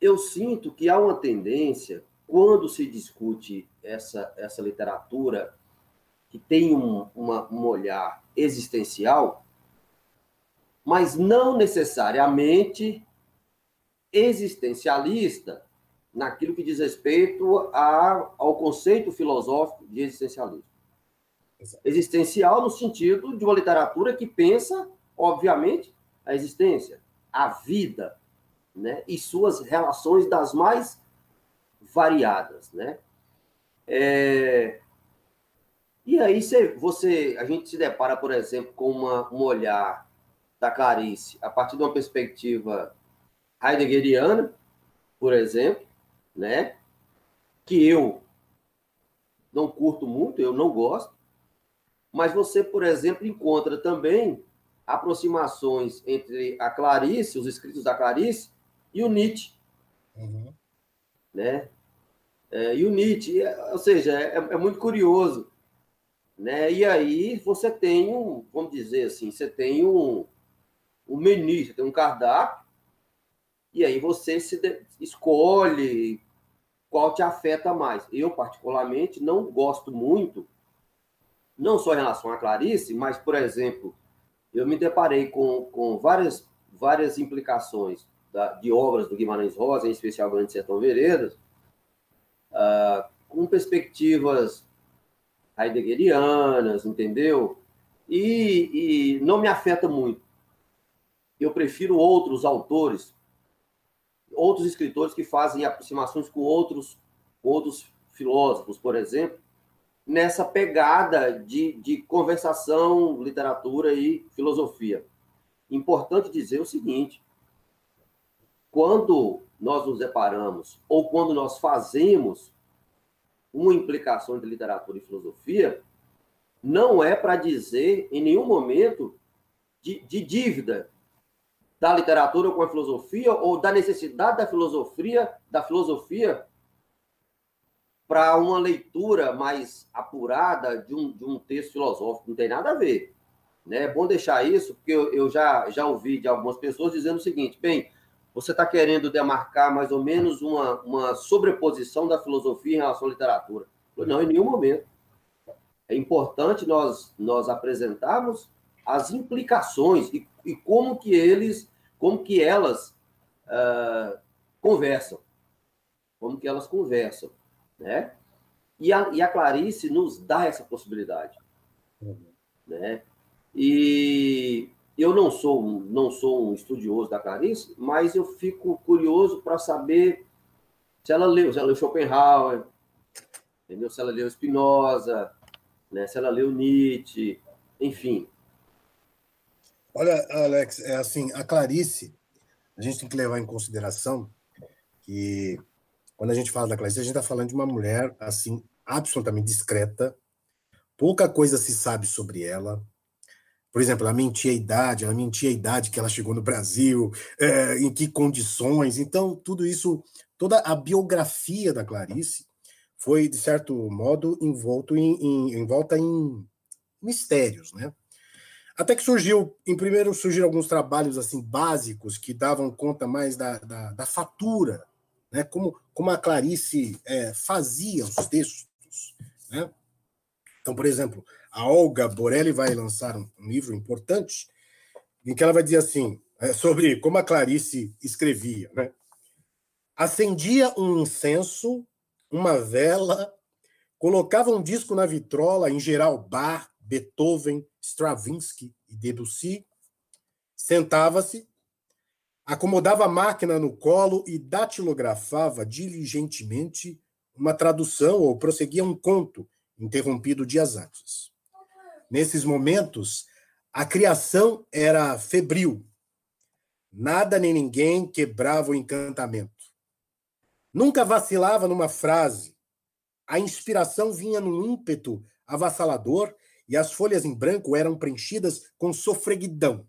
eu sinto que há uma tendência, quando se discute essa, essa literatura que tem um, uma, um olhar existencial, mas não necessariamente existencialista, naquilo que diz respeito a, ao conceito filosófico de existencialismo. Exato. Existencial no sentido de uma literatura que pensa, obviamente, a existência, a vida, né? e suas relações das mais variadas, né? É... E aí você, a gente se depara, por exemplo, com uma, um olhar da Clarice a partir de uma perspectiva heideggeriana, por exemplo, né? Que eu não curto muito, eu não gosto, mas você, por exemplo, encontra também aproximações entre a Clarice, os escritos da Clarice, e o Nietzsche. Uhum. Né? É, e o Nietzsche, é, ou seja, é, é, muito curioso. Né? E aí você tem um, vamos dizer assim, você tem um, um menu, você tem um cardápio, e aí você se de, escolhe qual te afeta mais. Eu, particularmente, não gosto muito, não só em relação a Clarice, mas, por exemplo, eu me deparei com, com várias, várias implicações da, de obras do Guimarães Rosa, em especial Grande Sertão Veredas, uh, com perspectivas heideggerianas, entendeu? E, e não me afeta muito. Eu prefiro outros autores, outros escritores que fazem aproximações com outros, outros filósofos, por exemplo, nessa pegada de, de conversação, literatura e filosofia. Importante dizer o seguinte: quando nós nos deparamos, ou quando nós fazemos uma implicação entre literatura e filosofia, não é para dizer em nenhum momento de, de dívida da literatura com a filosofia ou da necessidade da filosofia, da filosofia para uma leitura mais apurada de um, de um texto filosófico. Não tem nada a ver. Né? É bom deixar isso, porque eu, eu já, já ouvi de algumas pessoas dizendo o seguinte: bem, você está querendo demarcar mais ou menos uma, uma sobreposição da filosofia em relação à literatura. Não, em nenhum momento. É importante nós, nós apresentarmos as implicações e, e como que eles, como que elas uh, conversam, como que elas conversam, né? E a, e a Clarice nos dá essa possibilidade, uhum. né? E eu não sou não sou um estudioso da Clarice, mas eu fico curioso para saber se ela leu, se ela leu Schopenhauer, entendeu? Se ela leu Spinoza, né? Se ela leu Nietzsche, enfim. Olha, Alex, é assim, a Clarice, a gente tem que levar em consideração que quando a gente fala da Clarice, a gente está falando de uma mulher assim absolutamente discreta, pouca coisa se sabe sobre ela. Por exemplo, ela mentia a idade, ela mentia a idade que ela chegou no Brasil, é, em que condições. Então, tudo isso, toda a biografia da Clarice foi, de certo modo, envolto em, em, envolta em mistérios, né? Até que surgiu, em primeiro surgiram alguns trabalhos assim básicos que davam conta mais da, da, da fatura, né? Como, como a Clarice é, fazia os textos, né? Então, por exemplo, a Olga Borelli vai lançar um, livro importante em que ela vai dizer assim é, sobre como a Clarice escrevia, né? Acendia um incenso uma vela, colocava um disco na vitrola, em geral Bach, Beethoven, Stravinsky e Debussy, sentava-se, acomodava a máquina no colo e datilografava diligentemente uma tradução ou prosseguia um conto interrompido dias antes. Nesses momentos, a criação era febril. Nada nem ninguém quebrava o encantamento. Nunca vacilava numa frase. A inspiração vinha num ímpeto avassalador e as folhas em branco eram preenchidas com sofreguidão.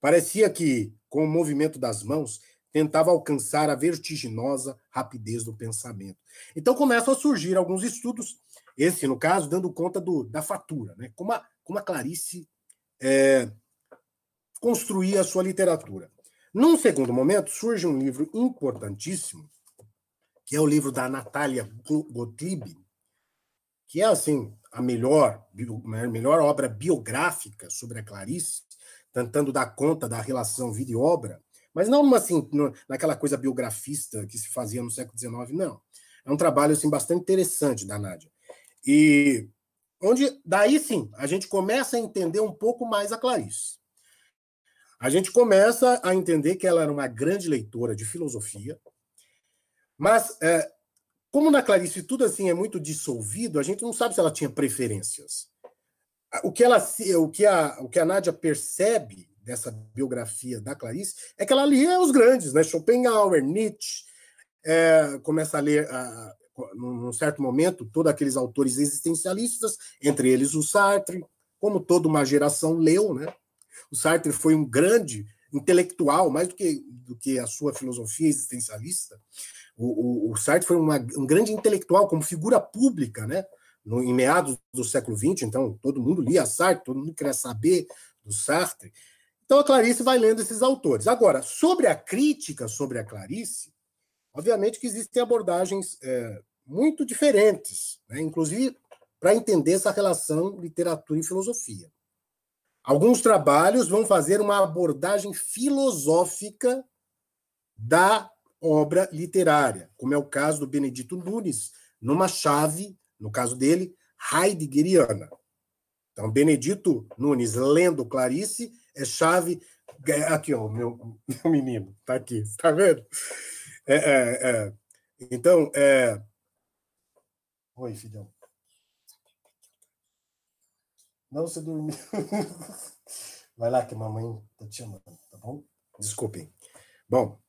Parecia que, com o movimento das mãos, tentava alcançar a vertiginosa rapidez do pensamento. Então começam a surgir alguns estudos, esse, no caso, dando conta do, da fatura, né? como, a, como a Clarice é, construía a sua literatura. Num segundo momento, surge um livro importantíssimo, que é o livro da Natália Gottlieb, que é assim a melhor, a melhor obra biográfica sobre a Clarice, tentando dar conta da relação vida e obra, mas não assim naquela coisa biografista que se fazia no século XIX, não. É um trabalho assim bastante interessante da Nádia. E onde daí sim a gente começa a entender um pouco mais a Clarice. A gente começa a entender que ela era uma grande leitora de filosofia, mas, é, como na Clarice tudo assim é muito dissolvido, a gente não sabe se ela tinha preferências. O que, ela, o que, a, o que a Nádia percebe dessa biografia da Clarice é que ela lia os grandes, né? Schopenhauer, Nietzsche, é, começa a ler, a, num certo momento, todos aqueles autores existencialistas, entre eles o Sartre, como toda uma geração leu, né? O Sartre foi um grande intelectual, mais do que, do que a sua filosofia existencialista. O, o, o Sartre foi uma, um grande intelectual, como figura pública, né? No, em meados do século XX, então todo mundo lia Sartre, todo mundo queria saber do Sartre. Então a Clarice vai lendo esses autores. Agora, sobre a crítica sobre a Clarice, obviamente que existem abordagens é, muito diferentes, né? inclusive para entender essa relação literatura e filosofia. Alguns trabalhos vão fazer uma abordagem filosófica da obra literária, como é o caso do Benedito Nunes, numa chave, no caso dele, heideggeriana. Então, Benedito Nunes lendo Clarice é chave. É, aqui, ó, meu, meu menino, tá aqui, tá vendo? É, é, é. Então, é. Oi, filhão. Não, você dormiu. Vai lá que a mamãe tá te chamando, tá bom? Desculpem. Bom,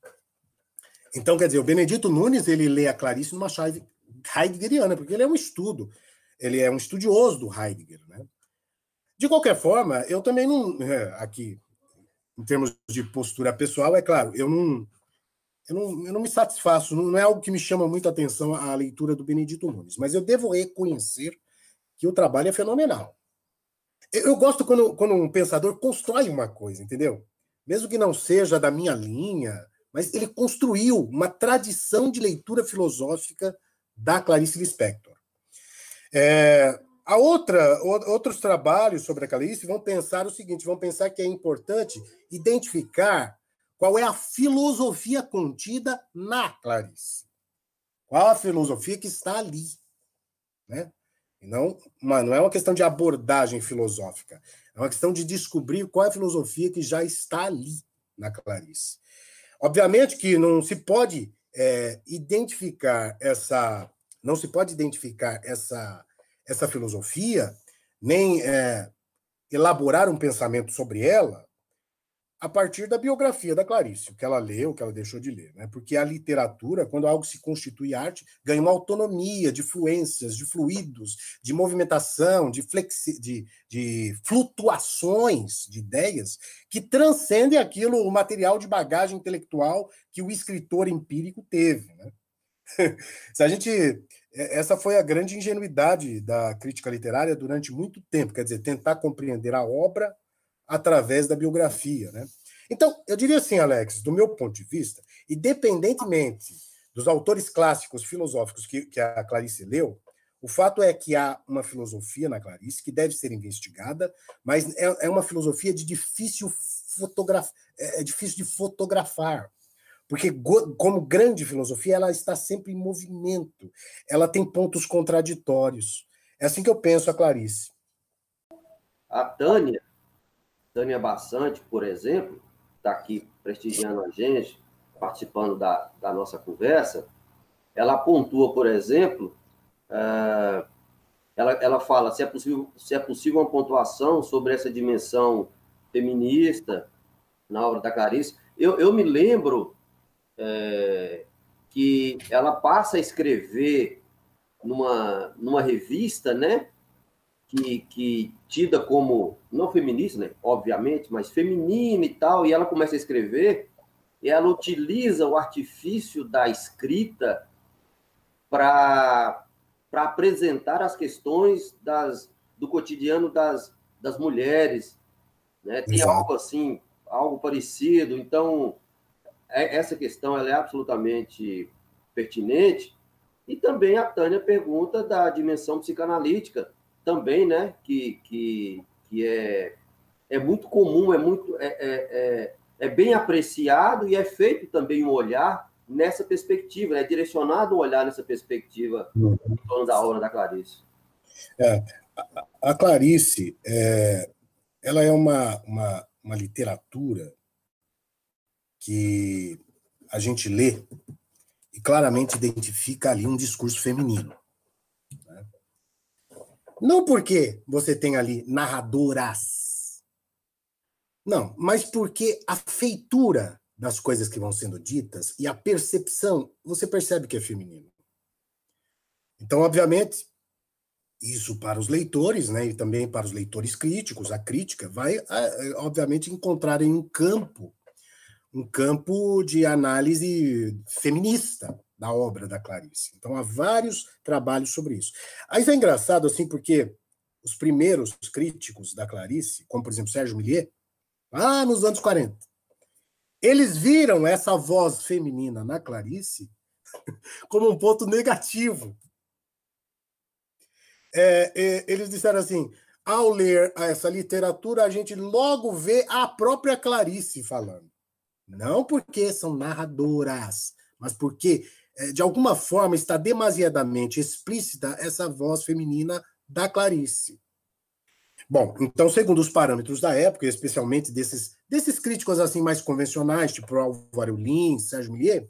então, quer dizer, o Benedito Nunes, ele lê a Clarice numa chave heideggeriana, porque ele é um estudo, ele é um estudioso do Heidegger, né? De qualquer forma, eu também não, é, aqui, em termos de postura pessoal, é claro, eu não, eu não, eu não me satisfaço, não é algo que me chama muita atenção a leitura do Benedito Nunes, mas eu devo reconhecer que o trabalho é fenomenal. Eu, eu gosto quando, quando um pensador constrói uma coisa, entendeu? Mesmo que não seja da minha linha, mas ele construiu uma tradição de leitura filosófica da Clarice Lispector. É, a outra, outros trabalhos sobre a Clarice vão pensar o seguinte: vão pensar que é importante identificar qual é a filosofia contida na Clarice. Qual a filosofia que está ali. Né? Não, não é uma questão de abordagem filosófica, é uma questão de descobrir qual é a filosofia que já está ali na Clarice. Obviamente que não se pode é, identificar essa, não se pode identificar essa essa filosofia, nem é, elaborar um pensamento sobre ela a partir da biografia da Clarice, o que ela leu, o que ela deixou de ler. Né? Porque a literatura, quando algo se constitui arte, ganha uma autonomia de fluências, de fluidos, de movimentação, de, flexi de, de flutuações de ideias que transcendem aquilo, o material de bagagem intelectual que o escritor empírico teve. Né? Se a gente essa foi a grande ingenuidade da crítica literária durante muito tempo, quer dizer, tentar compreender a obra através da biografia, né? Então, eu diria assim, Alex, do meu ponto de vista, independentemente dos autores clássicos filosóficos que, que a Clarice leu, o fato é que há uma filosofia na Clarice que deve ser investigada, mas é, é uma filosofia de difícil fotograf, é, é difícil de fotografar. Porque, como grande filosofia, ela está sempre em movimento. Ela tem pontos contraditórios. É assim que eu penso a Clarice. A Tânia, Tânia Bassante, por exemplo, está aqui prestigiando a gente, participando da, da nossa conversa. Ela pontua, por exemplo, uh, ela, ela fala se é, possível, se é possível uma pontuação sobre essa dimensão feminista na obra da Clarice. Eu, eu me lembro é, que ela passa a escrever numa, numa revista, né? Que, que tida como, não feminista, né? Obviamente, mas feminina e tal, e ela começa a escrever, e ela utiliza o artifício da escrita para apresentar as questões das, do cotidiano das, das mulheres. Né? Tem Exato. algo assim, algo parecido. Então, é, essa questão ela é absolutamente pertinente. E também a Tânia pergunta da dimensão psicanalítica, também, né? Que, que, que é, é muito comum, é muito é, é, é, é bem apreciado e é feito também um olhar nessa perspectiva, é direcionado um olhar nessa perspectiva em torno da obra da Clarice. É, a, a Clarice, é, ela é uma, uma, uma literatura que a gente lê e claramente identifica ali um discurso feminino. Não porque você tem ali narradoras, não, mas porque a feitura das coisas que vão sendo ditas e a percepção, você percebe que é feminino. Então, obviamente, isso para os leitores, né, e também para os leitores críticos, a crítica vai, obviamente, encontrar em um campo um campo de análise feminista da obra da Clarice. Então há vários trabalhos sobre isso. Aí é engraçado assim porque os primeiros críticos da Clarice, como por exemplo Sérgio Milliet, lá nos anos 40, eles viram essa voz feminina na Clarice como um ponto negativo. É, é, eles disseram assim: ao ler essa literatura, a gente logo vê a própria Clarice falando. Não porque são narradoras, mas porque, de alguma forma, está demasiadamente explícita essa voz feminina da Clarice. Bom, então, segundo os parâmetros da época, especialmente desses, desses críticos assim mais convencionais, tipo Álvaro Lins, Sérgio Millier,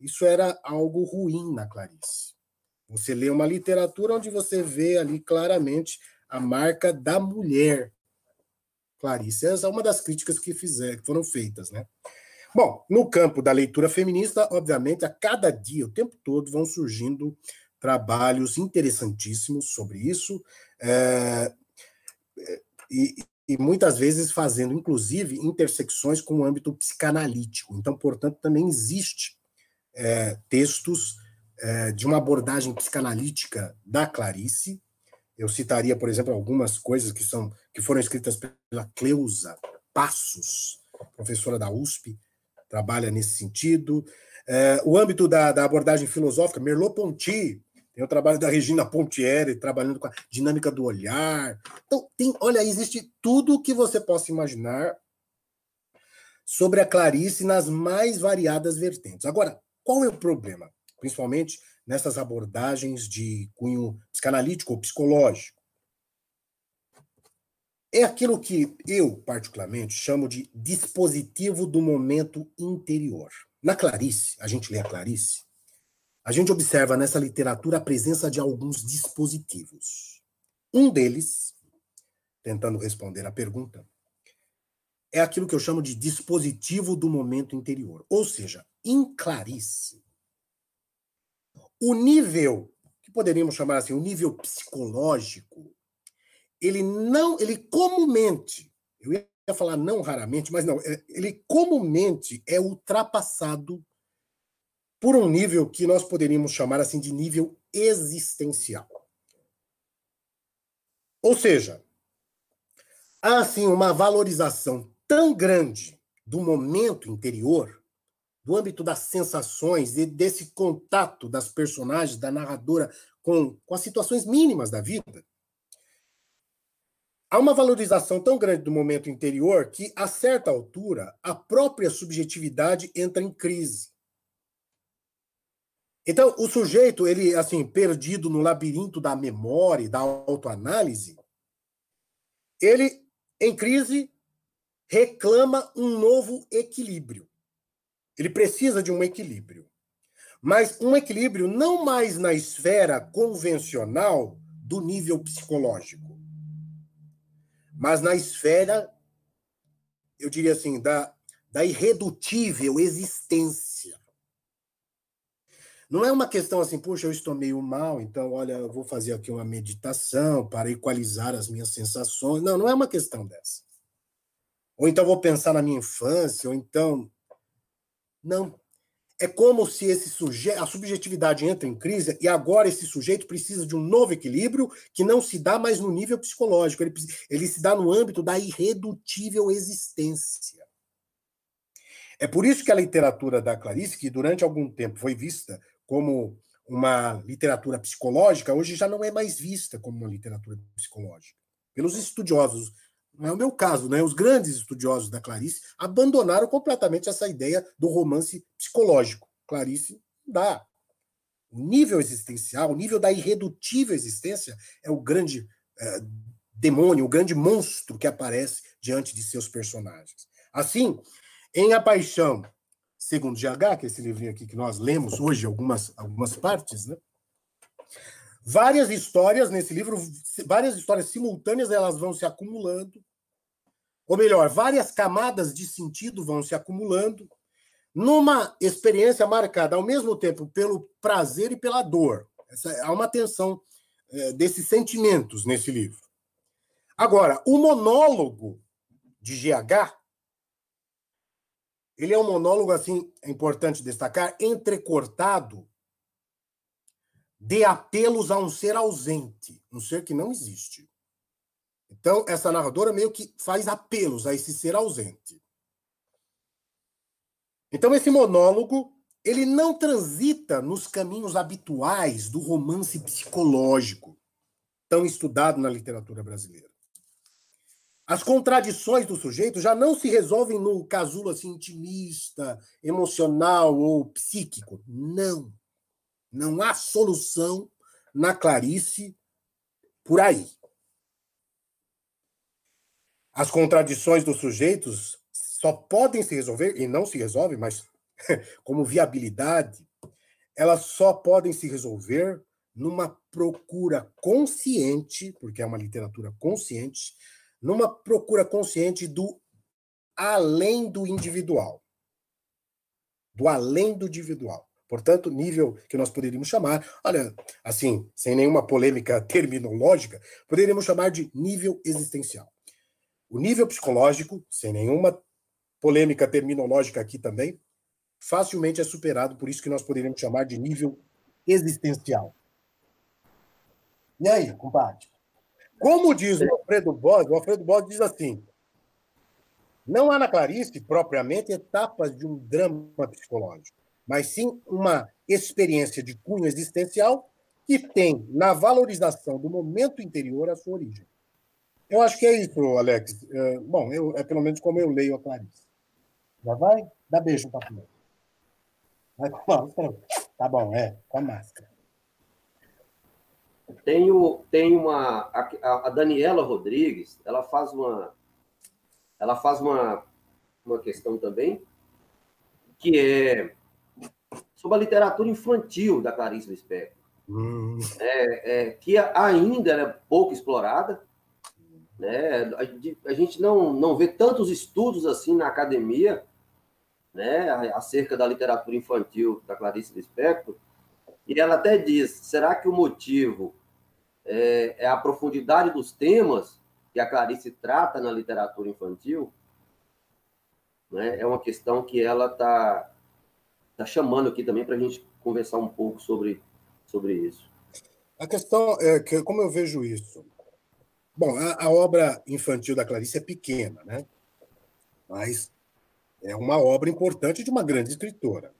isso era algo ruim na Clarice. Você lê uma literatura onde você vê ali claramente a marca da mulher. Clarice, essa é uma das críticas que, fizeram, que foram feitas, né? Bom, no campo da leitura feminista, obviamente, a cada dia, o tempo todo, vão surgindo trabalhos interessantíssimos sobre isso, é, e, e, muitas vezes fazendo, inclusive, intersecções com o âmbito psicanalítico. Então, portanto, também existe é, textos é, de uma abordagem psicanalítica da Clarice. Eu citaria, por exemplo, algumas coisas que são que foram escritas pela Cleusa Passos, professora da USP, trabalha nesse sentido. É, o âmbito da, da, abordagem filosófica, Merleau-Ponty Tem o trabalho da Regina Pontieri, trabalhando com a dinâmica do olhar. Então, tem, olha, existe tudo o que você possa imaginar sobre a Clarice nas mais variadas vertentes. Agora, qual é o problema? Principalmente nessas abordagens de cunho psicanalítico ou psicológico. É aquilo que eu, particularmente, chamo de dispositivo do momento interior. Na Clarice, a gente lê a Clarice, a gente observa nessa literatura a presença de alguns dispositivos. Um deles, tentando responder à pergunta, é aquilo que eu chamo de dispositivo do momento interior. Ou seja, em Clarice, o nível, que poderíamos chamar assim, o nível psicológico, ele não, ele comumente, eu ia falar não raramente, mas não, é, ele comumente é ultrapassado por um nível que nós poderíamos chamar assim de nível existencial. Ou seja, há assim uma valorização tão grande do momento interior, do âmbito das sensações e desse contato das personagens, da narradora com, com as situações mínimas da vida. Há uma valorização tão grande do momento interior que, a certa altura, a própria subjetividade entra em crise. Então, o sujeito, ele, assim, perdido no labirinto da memória, da autoanálise, ele, em crise, reclama um novo equilíbrio. Ele precisa de um equilíbrio. Mas um equilíbrio não mais na esfera convencional do nível psicológico, mas na esfera, eu diria assim, da, da irredutível existência. Não é uma questão assim, puxa, eu estou meio mal, então, olha, eu vou fazer aqui uma meditação para equalizar as minhas sensações. Não, não é uma questão dessa. Ou então vou pensar na minha infância, ou então. Não. É como se esse sujeito, a subjetividade entra em crise e agora esse sujeito precisa de um novo equilíbrio que não se dá mais no nível psicológico, ele, ele se dá no âmbito da irredutível existência. É por isso que a literatura da Clarice, que durante algum tempo foi vista como uma literatura psicológica, hoje já não é mais vista como uma literatura psicológica. Pelos estudiosos não é o meu caso, né? Os grandes estudiosos da Clarice abandonaram completamente essa ideia do romance psicológico. Clarice dá. O nível existencial, o nível da irredutível existência é o grande é, demônio, o grande monstro que aparece diante de seus personagens. Assim, em A Paixão, segundo GH, que é esse livrinho aqui que nós lemos hoje, algumas, algumas partes, né? Várias histórias nesse livro, várias histórias simultâneas, elas vão se acumulando ou melhor, várias camadas de sentido vão se acumulando numa experiência marcada ao mesmo tempo pelo prazer e pela dor. Essa, há uma tensão é, desses sentimentos nesse livro. Agora, o monólogo de GH, ele é um monólogo, assim, é importante destacar, entrecortado de apelos a um ser ausente, um ser que não existe. Então, essa narradora meio que faz apelos a esse ser ausente. Então, esse monólogo, ele não transita nos caminhos habituais do romance psicológico, tão estudado na literatura brasileira. As contradições do sujeito já não se resolvem no casulo assim, intimista, emocional ou psíquico. Não. Não há solução na Clarice por aí. As contradições dos sujeitos só podem se resolver, e não se resolvem, mas como viabilidade, elas só podem se resolver numa procura consciente, porque é uma literatura consciente, numa procura consciente do além do individual. Do além do individual. Portanto, nível que nós poderíamos chamar, olha, assim, sem nenhuma polêmica terminológica, poderíamos chamar de nível existencial. O nível psicológico, sem nenhuma polêmica terminológica aqui também, facilmente é superado, por isso que nós poderíamos chamar de nível existencial. E aí, compadre? Como diz o Alfredo Bode, o Alfredo Bode diz assim: não há na Clarice, propriamente, etapas de um drama psicológico, mas sim uma experiência de cunho existencial que tem na valorização do momento interior a sua origem. Eu acho que é isso, Alex. É, bom, eu, é pelo menos como eu leio a Clarice. Já vai? Dá beijo para comer. Vai com máscara. Tá bom, é, com a máscara. Tenho, tem uma. A, a Daniela Rodrigues, ela faz uma. Ela faz uma, uma questão também, que é sobre a literatura infantil da Clarice Lispector. Hum. É, é, que ainda é pouco explorada. Né? A, gente não, não vê tantos estudos assim na academia né, acerca da literatura infantil da Clarice Lispector. E ela até diz: será que o motivo é, é a profundidade dos temas que a Clarice trata na literatura infantil? Né? É uma questão que ela está tá chamando aqui também para a gente conversar um pouco sobre, sobre isso. A questão é que, como eu vejo isso? Bom, a, a obra infantil da Clarice é pequena, né? Mas é uma obra importante de uma grande escritora.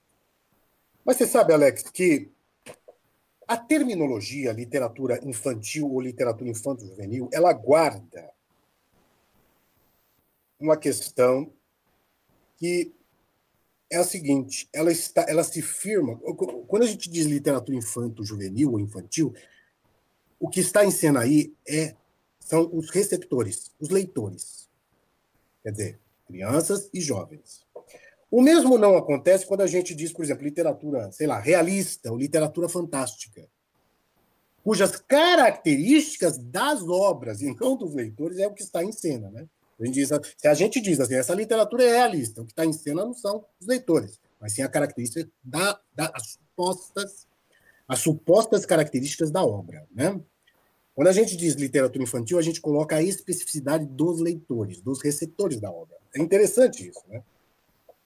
Mas você sabe, Alex, que a terminologia literatura infantil ou literatura infanto-juvenil, ela guarda uma questão que é a seguinte, ela está, ela se firma. Quando a gente diz literatura infanto-juvenil ou infantil, o que está em cena aí é são os receptores, os leitores. Quer dizer, crianças e jovens. O mesmo não acontece quando a gente diz, por exemplo, literatura, sei lá, realista ou literatura fantástica, cujas características das obras e não dos leitores é o que está em cena, né? A diz, se a gente diz assim, essa literatura é realista, o que está em cena não são os leitores, mas sim a característica da, da as supostas as supostas características da obra, né? Quando a gente diz literatura infantil, a gente coloca a especificidade dos leitores, dos receptores da obra. É interessante isso, né?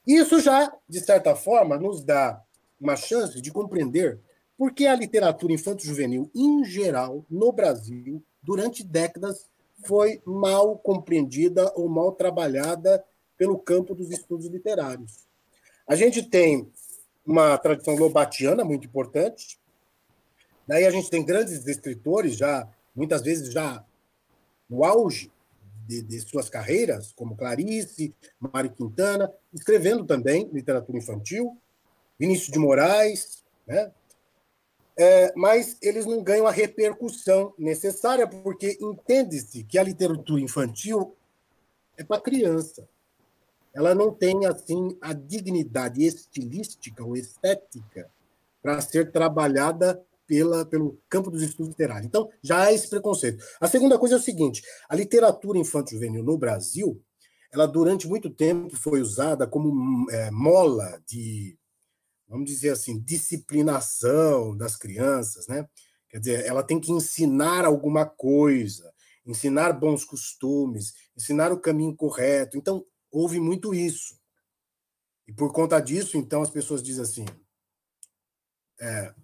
Isso já, de certa forma, nos dá uma chance de compreender por que a literatura infanto-juvenil, em geral, no Brasil, durante décadas, foi mal compreendida ou mal trabalhada pelo campo dos estudos literários. A gente tem uma tradição lobatiana muito importante, daí a gente tem grandes escritores já muitas vezes já no auge de, de, suas carreiras, como Clarice, Mário Quintana, escrevendo também literatura infantil, Vinícius de Moraes, né? É, mas eles não ganham a repercussão necessária, porque entende-se que a literatura infantil é para criança. Ela não tem assim a dignidade estilística ou estética para ser trabalhada pela, pelo campo dos estudos literários. Então, já há esse preconceito. A segunda coisa é o seguinte: a literatura infanto-juvenil no Brasil, ela durante muito tempo foi usada como é, mola de, vamos dizer assim, disciplinação das crianças, né? Quer dizer, ela tem que ensinar alguma coisa, ensinar bons costumes, ensinar o caminho correto. Então, houve muito isso. E por conta disso, então, as pessoas dizem assim: é,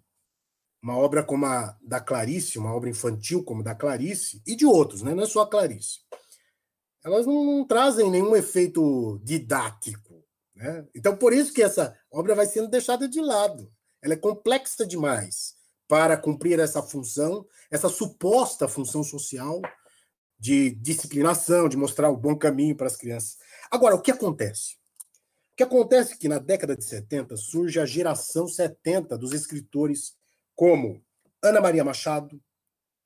uma obra como a da Clarice, uma obra infantil como a da Clarice, e de outros, né? não é só a Clarice, elas não, não trazem nenhum efeito didático. Né? Então, por isso que essa obra vai sendo deixada de lado. Ela é complexa demais para cumprir essa função, essa suposta função social de disciplinação, de mostrar o bom caminho para as crianças. Agora, o que acontece? O que acontece é que na década de 70 surge a geração 70 dos escritores como Ana Maria Machado,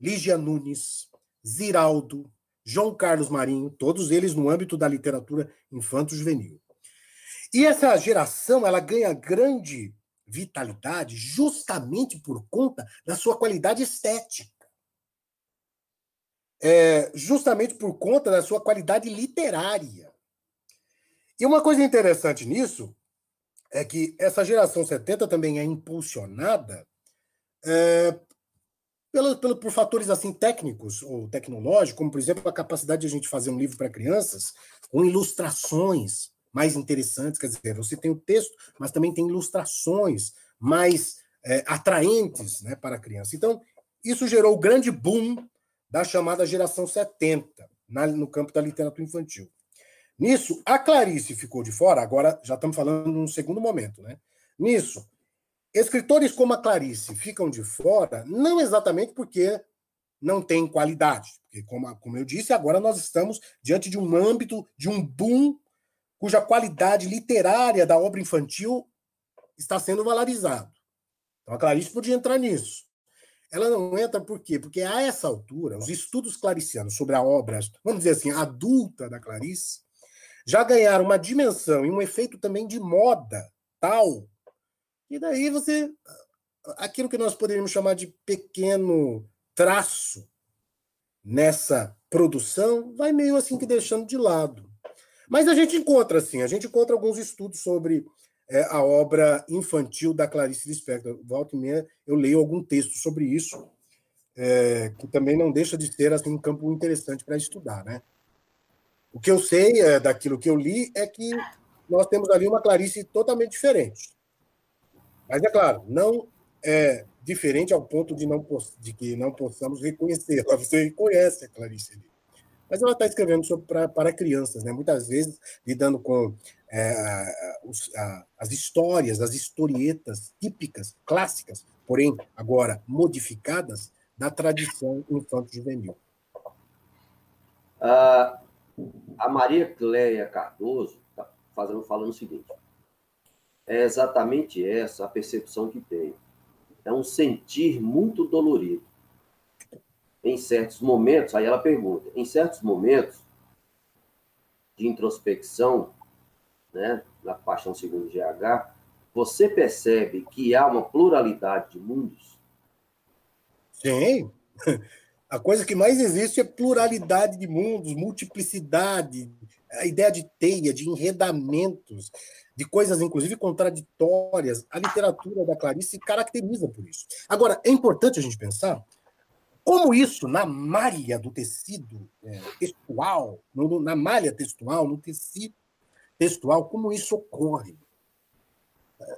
Lígia Nunes, Ziraldo, João Carlos Marinho, todos eles no âmbito da literatura infanto-juvenil. E essa geração ela ganha grande vitalidade justamente por conta da sua qualidade estética. É, justamente por conta da sua qualidade literária. E uma coisa interessante nisso é que essa geração 70 também é impulsionada é, pelo, pelo, por fatores assim técnicos ou tecnológicos, como por exemplo a capacidade de a gente fazer um livro para crianças com ilustrações mais interessantes, quer dizer, você tem o texto, mas também tem ilustrações mais é, atraentes né, para a criança. Então, isso gerou o grande boom da chamada geração 70 na, no campo da literatura infantil. Nisso, a Clarice ficou de fora, agora já estamos falando num segundo momento, né? Nisso, escritores como a Clarice ficam de fora, não exatamente porque não tem qualidade. Porque, como, como eu disse, agora nós estamos diante de um âmbito, de um boom, cuja qualidade literária da obra infantil está sendo valorizado. Então a Clarice podia entrar nisso. Ela não entra por quê? Porque a essa altura, os estudos claricianos sobre a obra, vamos dizer assim, adulta da Clarice, já ganharam uma dimensão e um efeito também de moda tal, e daí você. aquilo que nós poderíamos chamar de pequeno traço nessa produção vai meio assim que deixando de lado. Mas a gente encontra, assim, a gente encontra alguns estudos sobre é, a obra infantil da Clarice Lispector. Volta e meia, eu leio algum texto sobre isso, é, que também não deixa de ser assim, um campo interessante para estudar. Né? O que eu sei é, daquilo que eu li é que nós temos ali uma Clarice totalmente diferente. Mas é claro, não é diferente ao ponto de, não, de que não possamos reconhecê-la. Você reconhece a Clarice ali. Mas ela está escrevendo sobre, para crianças, né? muitas vezes lidando com é, os, a, as histórias, as historietas típicas, clássicas, porém agora modificadas, da tradição infanto-juvenil. Uh, a Maria Cleia Cardoso está falando o seguinte: é exatamente essa a percepção que tenho. É um sentir muito dolorido. Em certos momentos, aí ela pergunta, em certos momentos de introspecção, né, na paixão segundo GH, você percebe que há uma pluralidade de mundos? Sim. A coisa que mais existe é pluralidade de mundos, multiplicidade, a ideia de teia, de enredamentos, de coisas, inclusive, contraditórias. A literatura da Clarice se caracteriza por isso. Agora, é importante a gente pensar como isso, na malha do tecido é, textual, no, na malha textual, no tecido textual, como isso ocorre.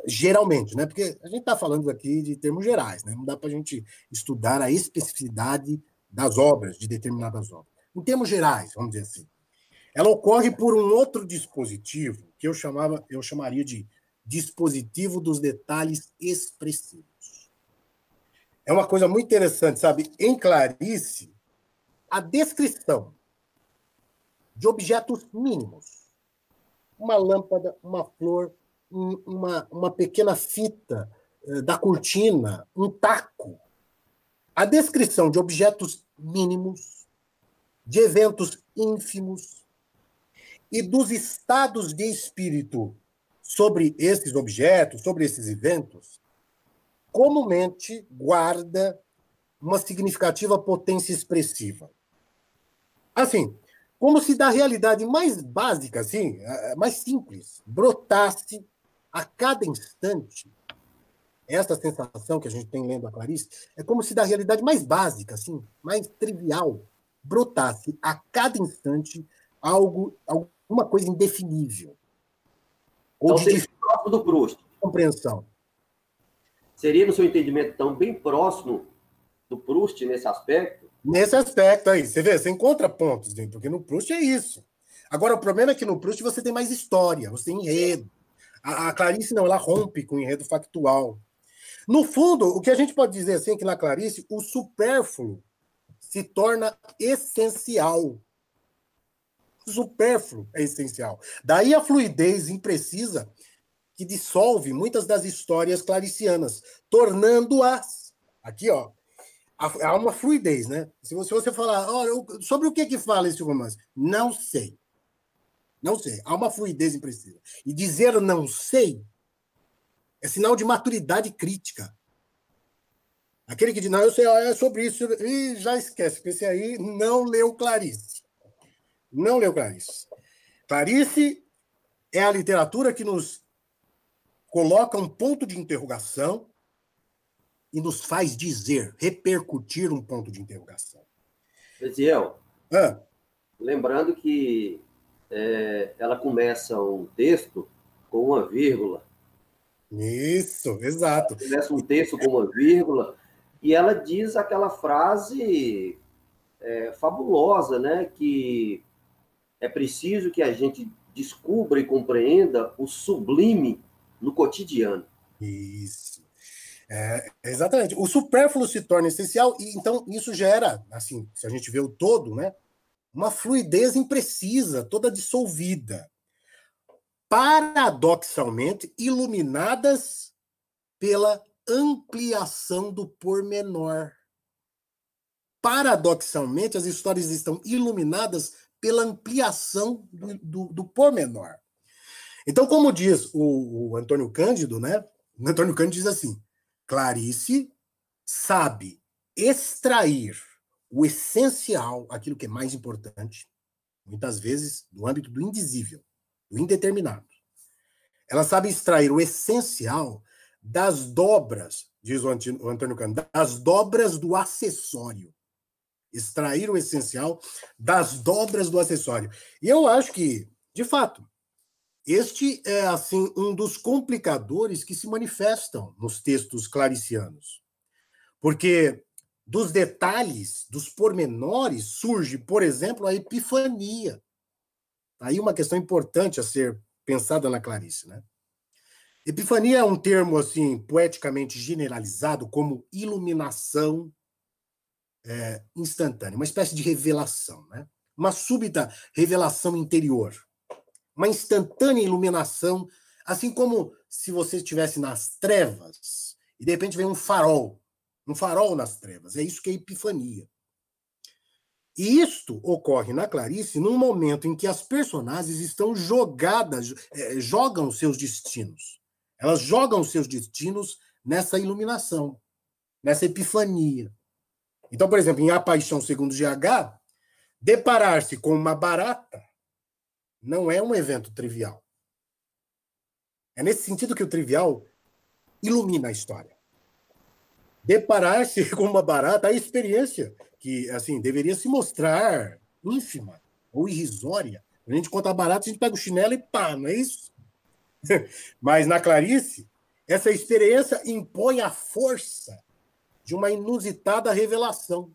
Geralmente, né? Porque a gente está falando aqui de termos gerais, né? Não dá para a gente estudar a especificidade das obras, de determinadas obras. Em termos gerais, vamos dizer assim, ela ocorre por um outro dispositivo que eu chamava, eu chamaria de dispositivo dos detalhes expressivos. É uma coisa muito interessante, sabe? Em Clarice, a descrição de objetos mínimos, uma lâmpada, uma flor, uma, uma pequena fita eh, da cortina, um taco. A descrição de objetos mínimos, de eventos ínfimos, e dos estados de espírito sobre esses objetos, sobre esses eventos, comumente guarda uma significativa potência expressiva. Assim, como se da realidade mais básica, assim, mais simples, brotasse a cada instante essa sensação que a gente tem lendo a Clarice, é como se da realidade mais básica, assim, mais trivial, brotasse a cada instante algo, algo uma coisa indefinível. Ou então, de próximo do Proust. Compreensão. Seria, no seu entendimento, então, bem próximo do Proust nesse aspecto? Nesse aspecto aí. Você vê, você encontra pontos, porque no Proust é isso. Agora, o problema é que no Proust você tem mais história, você tem enredo. A, a Clarice não, ela rompe com o enredo factual. No fundo, o que a gente pode dizer assim que na Clarice, o supérfluo se torna essencial supérfluo é essencial. Daí a fluidez imprecisa que dissolve muitas das histórias claricianas, tornando-as. Aqui, ó. Há uma fluidez, né? Se você, se você falar, olha, sobre o que, que fala esse romance? Não sei. Não sei. Há uma fluidez imprecisa. E dizer não sei é sinal de maturidade crítica. Aquele que diz, não, eu sei, é sobre isso, e já esquece, porque esse aí não leu Clarice. Não leu Clarice. Clarice é a literatura que nos coloca um ponto de interrogação e nos faz dizer, repercutir um ponto de interrogação. Eziel, ah. lembrando que é, ela começa um texto com uma vírgula. Isso, exato. Começa um texto com uma vírgula e ela diz aquela frase é, fabulosa, né? Que é preciso que a gente descubra e compreenda o sublime no cotidiano. Isso. É, exatamente. O supérfluo se torna essencial e então isso gera, assim, se a gente vê o todo, né, uma fluidez imprecisa, toda dissolvida. Paradoxalmente iluminadas pela ampliação do pormenor. Paradoxalmente, as histórias estão iluminadas pela ampliação do, do, do pormenor. Então, como diz o, o Antônio Cândido, né? O Antônio Cândido diz assim: Clarice sabe extrair o essencial, aquilo que é mais importante, muitas vezes do âmbito do indizível, do indeterminado. Ela sabe extrair o essencial das dobras, diz o Antônio Cândido, das dobras do acessório. Extrair o essencial das dobras do acessório. E eu acho que, de fato, este é assim um dos complicadores que se manifestam nos textos claricianos. Porque dos detalhes, dos pormenores, surge, por exemplo, a epifania. Aí uma questão importante a ser pensada na Clarice, né? Epifania é um termo assim poeticamente generalizado como iluminação é, instantânea, uma espécie de revelação, né? Uma súbita revelação interior uma instantânea iluminação, assim como se você estivesse nas trevas e de repente vem um farol, um farol nas trevas. É isso que é epifania. E isto ocorre na Clarice num momento em que as personagens estão jogadas, é, jogam seus destinos. Elas jogam seus destinos nessa iluminação, nessa epifania. Então, por exemplo, em A Paixão segundo GH, deparar-se com uma barata não é um evento trivial. É nesse sentido que o trivial ilumina a história. Deparar-se com uma barata, a experiência que assim deveria se mostrar ínfima ou irrisória. A gente conta a barata, a gente pega o chinelo e pá, não é isso? Mas na Clarice, essa experiência impõe a força de uma inusitada revelação,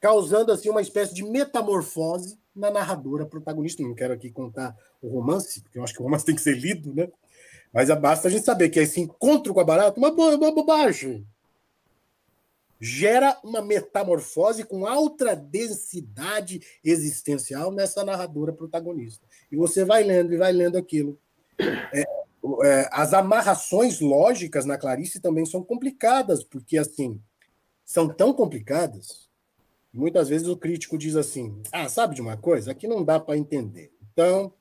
causando assim uma espécie de metamorfose na narradora protagonista. Não quero aqui contar o romance, porque eu acho que o romance tem que ser lido, né? Mas basta a gente saber que esse encontro com a barata, uma, uma bobagem, gera uma metamorfose com alta densidade existencial nessa narradora protagonista. E você vai lendo e vai lendo aquilo. É, é, as amarrações lógicas na Clarice também são complicadas, porque assim são tão complicadas Muitas vezes o crítico diz assim: ah, sabe de uma coisa? Aqui não dá para entender. Então,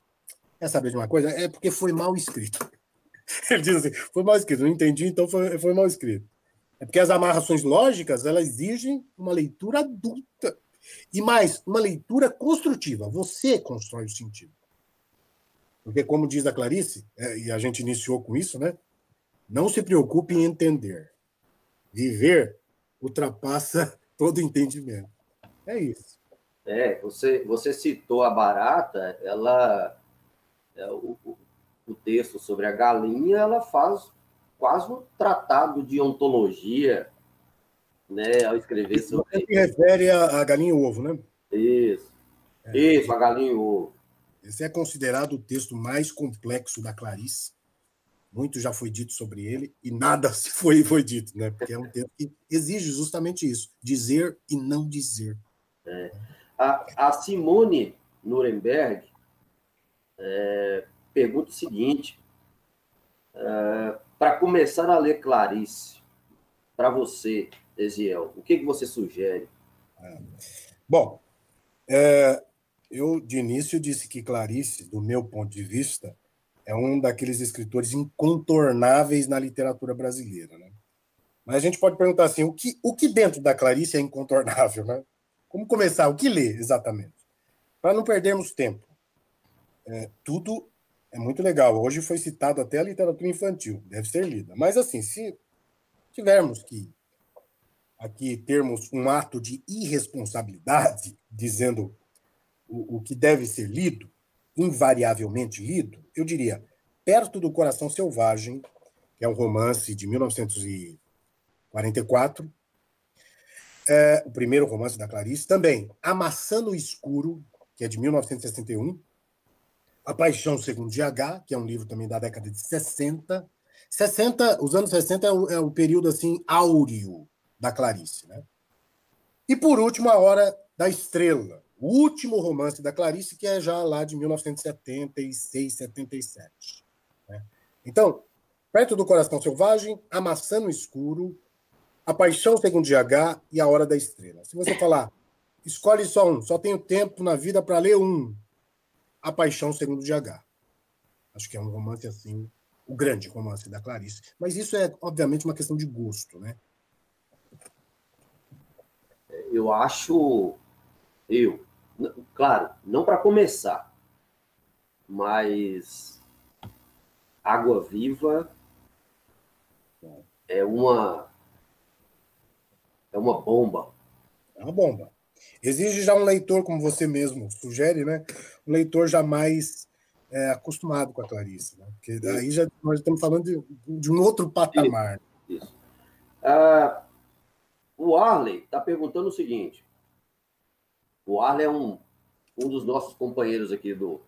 quer saber de uma coisa? É porque foi mal escrito. Ele diz assim: foi mal escrito, não entendi, então foi, foi mal escrito. É porque as amarrações lógicas elas exigem uma leitura adulta. E mais, uma leitura construtiva. Você constrói o sentido. Porque, como diz a Clarice, é, e a gente iniciou com isso, né? Não se preocupe em entender. Viver ultrapassa todo entendimento. É isso. É, você, você citou a barata, ela. É, o, o texto sobre a galinha, ela faz quase um tratado de ontologia, né, ao escrever sobre. Você se refere a, a galinha e o ovo, né? Isso. É. Isso, a galinha e o ovo. Esse é considerado o texto mais complexo da Clarice. Muito já foi dito sobre ele e nada foi, foi dito, né? Porque é um texto que exige justamente isso: dizer e não dizer. É. A, a, Simone Nuremberg é, pergunta o seguinte: é, para começar a ler Clarice, para você, Eziel, o que, que você sugere? É. Bom, é, eu de início disse que Clarice, do meu ponto de vista, é um daqueles escritores incontornáveis na literatura brasileira, né? Mas a gente pode perguntar assim, o que, o que dentro da Clarice é incontornável, né? Como começar? O que ler, exatamente? Para não perdermos tempo. É, tudo é muito legal. Hoje foi citado até a literatura infantil, deve ser lida. Mas, assim, se tivermos que aqui termos um ato de irresponsabilidade, dizendo o, o que deve ser lido, invariavelmente lido, eu diria Perto do Coração Selvagem, que é um romance de 1944, é, o primeiro romance da Clarice. Também A Maçã no Escuro, que é de 1961. A Paixão Segundo GH, que é um livro também da década de 60. 60, os anos 60 é o, é o período assim áureo da Clarice, né? E por último, A Hora da Estrela, o último romance da Clarice, que é já lá de 1976, 77. Né? Então, Perto do Coração Selvagem, A Maçã no Escuro, A Paixão Segundo GH e A Hora da Estrela. Se você falar, escolhe só um, só tenho tempo na vida para ler um, A Paixão Segundo GH. Acho que é um romance assim, o grande romance da Clarice. Mas isso é, obviamente, uma questão de gosto, né? Eu acho, eu, claro, não para começar, mas Água Viva é uma é uma bomba. É uma bomba. Exige já um leitor, como você mesmo sugere, né? Um leitor jamais é, acostumado com a Clarice, né? Porque daí já nós estamos falando de, de um outro patamar. Isso. isso. Ah, o Arley está perguntando o seguinte: o Arley é um, um dos nossos companheiros aqui do,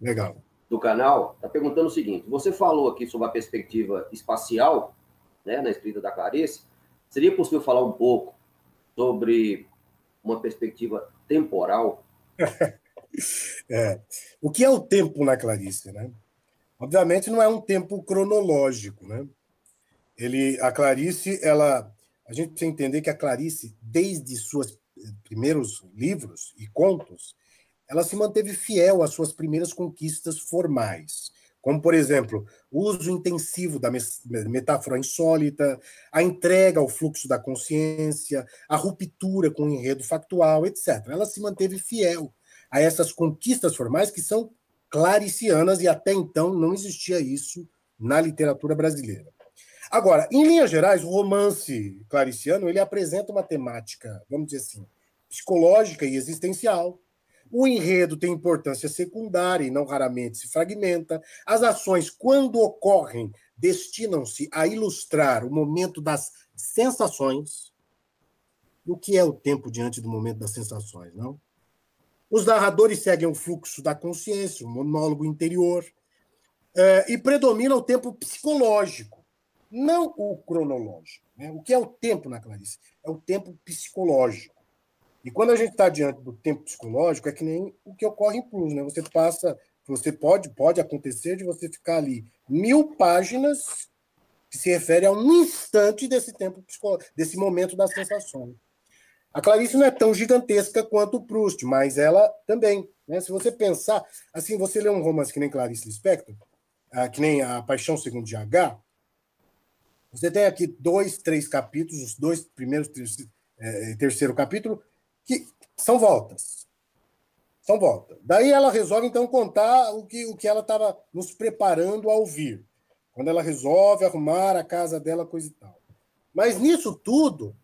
Legal. do canal, está perguntando o seguinte: você falou aqui sobre a perspectiva espacial né, na escrita da Clarice. Seria possível falar um pouco sobre uma perspectiva temporal? é. O que é o tempo na Clarice, né? Obviamente não é um tempo cronológico, né? Ele, a Clarice, ela, a gente precisa entender que a Clarice, desde seus primeiros livros e contos, ela se manteve fiel às suas primeiras conquistas formais como, por exemplo, o uso intensivo da metáfora insólita, a entrega ao fluxo da consciência, a ruptura com o enredo factual, etc. Ela se manteve fiel a essas conquistas formais que são claricianas e até então não existia isso na literatura brasileira. Agora, em linhas gerais, o romance clariciano ele apresenta uma temática, vamos dizer assim, psicológica e existencial, o enredo tem importância secundária e não raramente se fragmenta. As ações, quando ocorrem, destinam-se a ilustrar o momento das sensações. O que é o tempo diante do momento das sensações, não? Os narradores seguem o fluxo da consciência, o monólogo interior, é, e predomina o tempo psicológico, não o cronológico. Né? O que é o tempo na Clarice? É o tempo psicológico. E quando a gente está diante do tempo psicológico, é que nem o que ocorre em Plus, né? Você passa, você pode, pode acontecer de você ficar ali mil páginas que se refere a um instante desse tempo desse momento das sensações. A Clarice não é tão gigantesca quanto o Proust, mas ela também. Né? Se você pensar, assim, você lê um romance que nem Clarice Lispector, que nem A Paixão Segundo de H, você tem aqui dois, três capítulos, os dois primeiros, terceiro, é, terceiro capítulo, que são voltas. São voltas. Daí ela resolve, então, contar o que, o que ela estava nos preparando a ouvir. Quando ela resolve arrumar a casa dela, coisa e tal. Mas nisso tudo,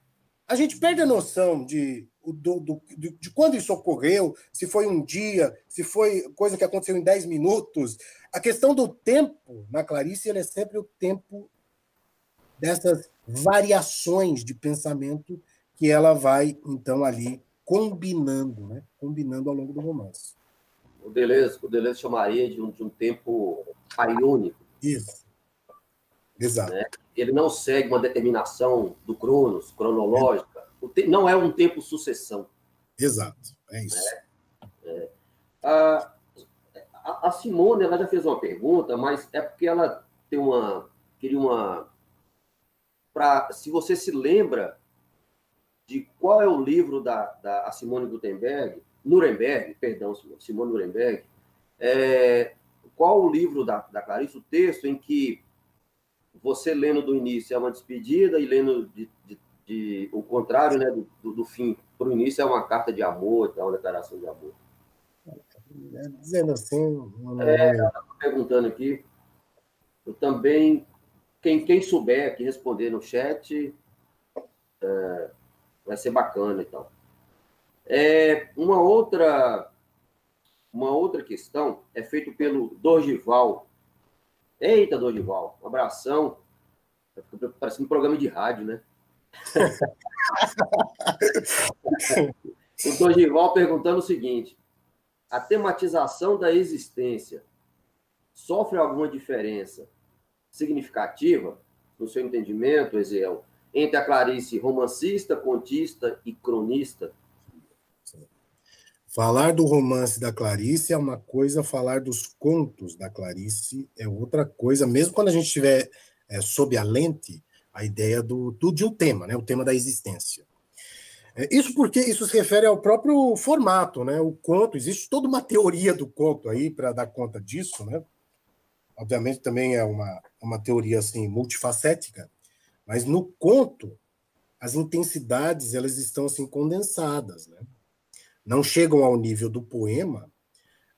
a gente perde a noção de, do, do, de quando isso ocorreu, se foi um dia, se foi coisa que aconteceu em 10 minutos. A questão do tempo, na Clarice, ele é sempre o tempo dessas variações de pensamento que ela vai, então, ali combinando, né? Combinando ao longo do romance. O Deleuze, o Deleuze chamaria de um, de um tempo paiônico. Isso. Exato. Né? Ele não segue uma determinação do Cronos, cronológica. É. Não é um tempo sucessão. Exato. É isso. É. É. A, a Simone ela já fez uma pergunta, mas é porque ela tem uma queria uma para se você se lembra de qual é o livro da, da Simone Gutenberg, Nuremberg, perdão, Simone Nuremberg, é, qual o livro da, da Clarice, o texto em que você lendo do início é uma despedida e lendo de, de, de o contrário, né, do, do, fim para o início é uma carta de amor, é uma declaração de amor. Dizendo assim. É, ela perguntando aqui. Eu também, quem, quem souber aqui responder no chat, é, vai ser bacana e tal. É, uma outra uma outra questão é feito pelo Dorgival. Eita, Dorgival, um abração. Parece um programa de rádio, né? o Dorgival perguntando o seguinte: a tematização da existência sofre alguma diferença significativa, no seu entendimento, Ezeel, entre a Clarice romancista, contista e cronista? Falar do romance da Clarice é uma coisa, falar dos contos da Clarice é outra coisa, mesmo quando a gente estiver é, sob a lente, a ideia do, do, de um tema, né, o tema da existência. É, isso porque isso se refere ao próprio formato, né? O conto, existe toda uma teoria do conto aí para dar conta disso, né? Obviamente também é uma, uma teoria assim multifacética, mas no conto as intensidades elas estão assim condensadas, né? Não chegam ao nível do poema,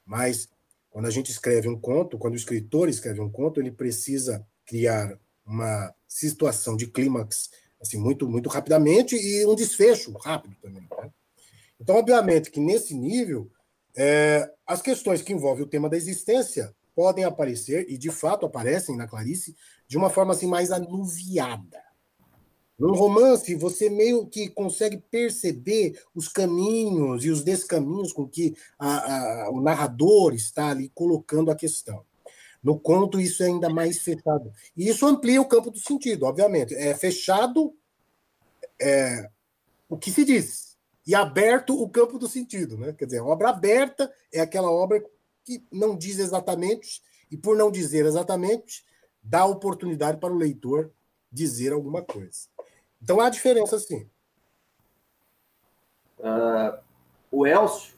mas quando a gente escreve um conto, quando o escritor escreve um conto, ele precisa criar uma situação de clímax assim muito muito rapidamente e um desfecho rápido também. Né? Então, obviamente que nesse nível é, as questões que envolvem o tema da existência podem aparecer e de fato aparecem na Clarice de uma forma assim mais anuviada. No romance, você meio que consegue perceber os caminhos e os descaminhos com que a, a, o narrador está ali colocando a questão. No conto, isso é ainda mais fechado. E isso amplia o campo do sentido, obviamente. É fechado é, o que se diz, e aberto o campo do sentido. Né? Quer dizer, obra aberta é aquela obra que não diz exatamente, e por não dizer exatamente, dá oportunidade para o leitor dizer alguma coisa. Então há diferença, sim. Uh, o Elcio,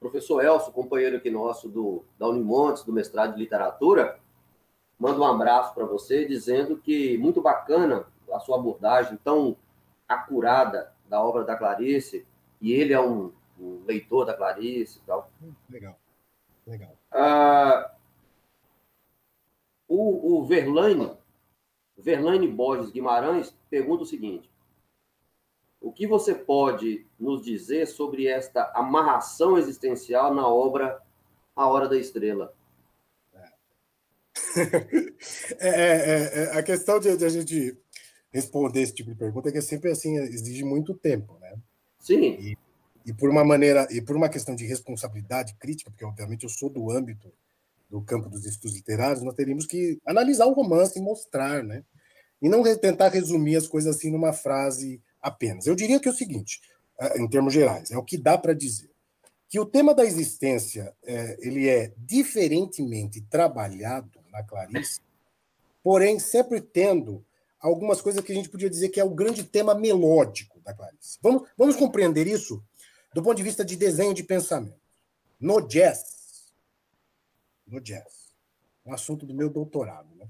professor Elcio, companheiro aqui nosso do, da Unimontes, do mestrado de literatura, manda um abraço para você, dizendo que muito bacana a sua abordagem tão acurada da obra da Clarice, e ele é um, um leitor da Clarice e tal. Legal, legal. Uh, o, o Verlaine, Verlaine Borges Guimarães, pergunta o seguinte: o que você pode nos dizer sobre esta amarração existencial na obra A Hora da Estrela? É, é, é, é a questão de, de, a gente responder esse tipo de pergunta é que é sempre assim exige muito tempo, né? Sim. E, e por uma maneira e por uma questão de responsabilidade crítica, porque obviamente eu sou do âmbito do campo dos estudos literários, nós teríamos que analisar o romance e mostrar, né? E não tentar resumir as coisas assim numa frase apenas. Eu diria que é o seguinte, em termos gerais, é o que dá para dizer. Que o tema da existência é, ele é diferentemente trabalhado na Clarice, porém sempre tendo algumas coisas que a gente podia dizer que é o grande tema melódico da Clarice. Vamos, vamos compreender isso do ponto de vista de desenho de pensamento. No jazz, no jazz, um assunto do meu doutorado, né?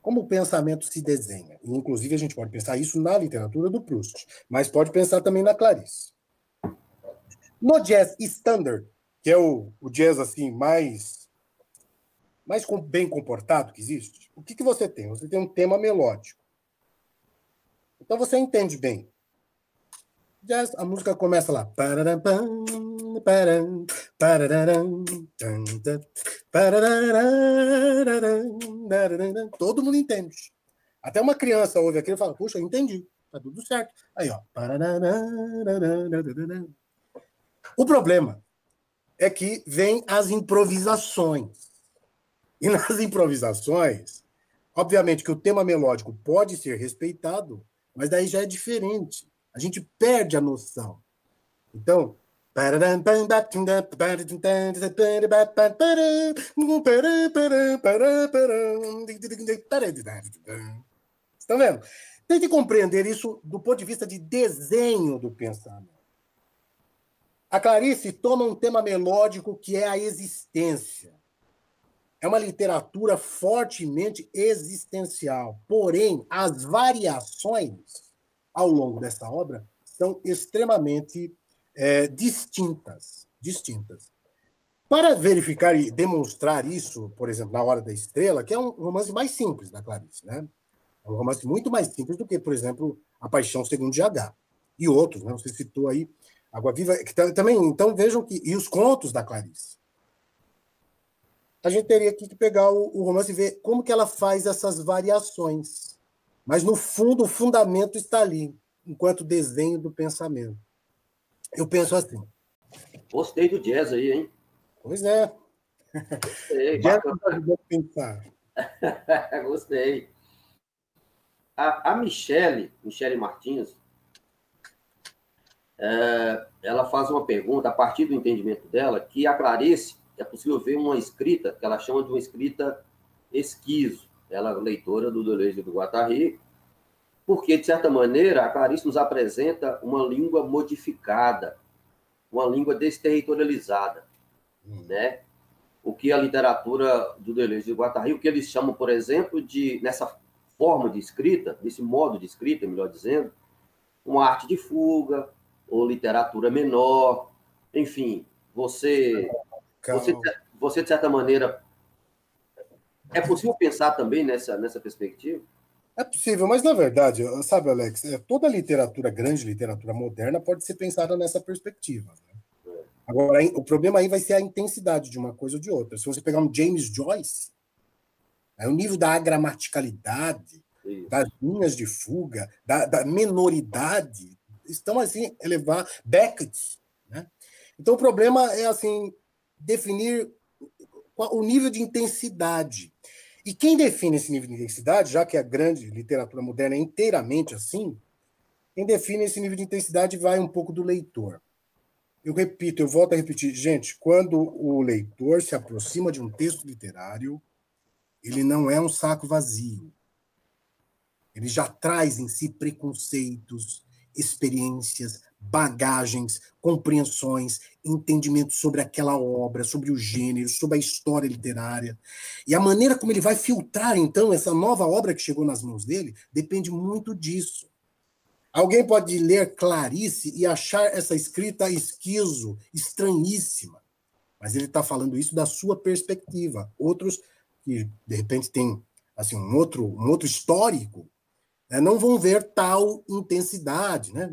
como o pensamento se desenha. Inclusive, a gente pode pensar isso na literatura do Proust, mas pode pensar também na Clarice. No jazz standard, que é o, o jazz assim mais mais bem comportado que existe, o que, que você tem? Você tem um tema melódico. Então você entende bem. Jazz, a música começa lá. Todo mundo entende. Até uma criança ouve aquilo e fala: Puxa, entendi. Tá tudo certo. Aí, ó. O problema é que vem as improvisações. E nas improvisações, obviamente que o tema melódico pode ser respeitado, mas daí já é diferente. A gente perde a noção. Então, Estão vendo? Tente compreender isso do ponto de vista de desenho do pensamento. A Clarice toma um tema melódico que é a existência. É uma literatura fortemente existencial. Porém, as variações ao longo dessa obra são extremamente é, distintas, distintas. Para verificar e demonstrar isso, por exemplo, na Hora da Estrela, que é um romance mais simples da Clarice, né? É um romance muito mais simples do que, por exemplo, A Paixão Segundo GH. E outros, né? Você citou aí Água Viva, que também, então vejam que. E os contos da Clarice. A gente teria que pegar o, o romance e ver como que ela faz essas variações. Mas, no fundo, o fundamento está ali, enquanto desenho do pensamento. Eu penso assim. Gostei do jazz aí, hein? Pois é. Gostei, jazz ajudou a pensar. Gostei. A, a Michele, Michele Martins, é, ela faz uma pergunta, a partir do entendimento dela, que a Clarice, é possível ver uma escrita, que ela chama de uma escrita esquizo. Ela é leitora do Deleuze do Guattari, porque, de certa maneira, a Clarice nos apresenta uma língua modificada, uma língua desterritorializada, hum. né? O que a literatura do Deleuze de Guattari, o que eles chamam, por exemplo, de nessa forma de escrita, desse modo de escrita, melhor dizendo, uma arte de fuga ou literatura menor, enfim, você, você, você de certa maneira, é possível pensar também nessa nessa perspectiva? É possível, mas na verdade, sabe, Alex, é, toda literatura, grande literatura moderna, pode ser pensada nessa perspectiva. Né? Agora, o problema aí vai ser a intensidade de uma coisa ou de outra. Se você pegar um James Joyce, é o nível da gramaticalidade, Isso. das linhas de fuga, da, da menoridade, estão assim, elevar Beckett. Né? Então, o problema é assim definir o nível de intensidade. E quem define esse nível de intensidade, já que a grande literatura moderna é inteiramente assim, quem define esse nível de intensidade vai um pouco do leitor. Eu repito, eu volto a repetir, gente, quando o leitor se aproxima de um texto literário, ele não é um saco vazio. Ele já traz em si preconceitos, experiências, bagagens, compreensões, entendimentos sobre aquela obra, sobre o gênero, sobre a história literária. E a maneira como ele vai filtrar, então, essa nova obra que chegou nas mãos dele depende muito disso. Alguém pode ler Clarice e achar essa escrita esquizo, estranhíssima. Mas ele está falando isso da sua perspectiva. Outros que, de repente, têm assim, um, outro, um outro histórico, né, não vão ver tal intensidade. Né?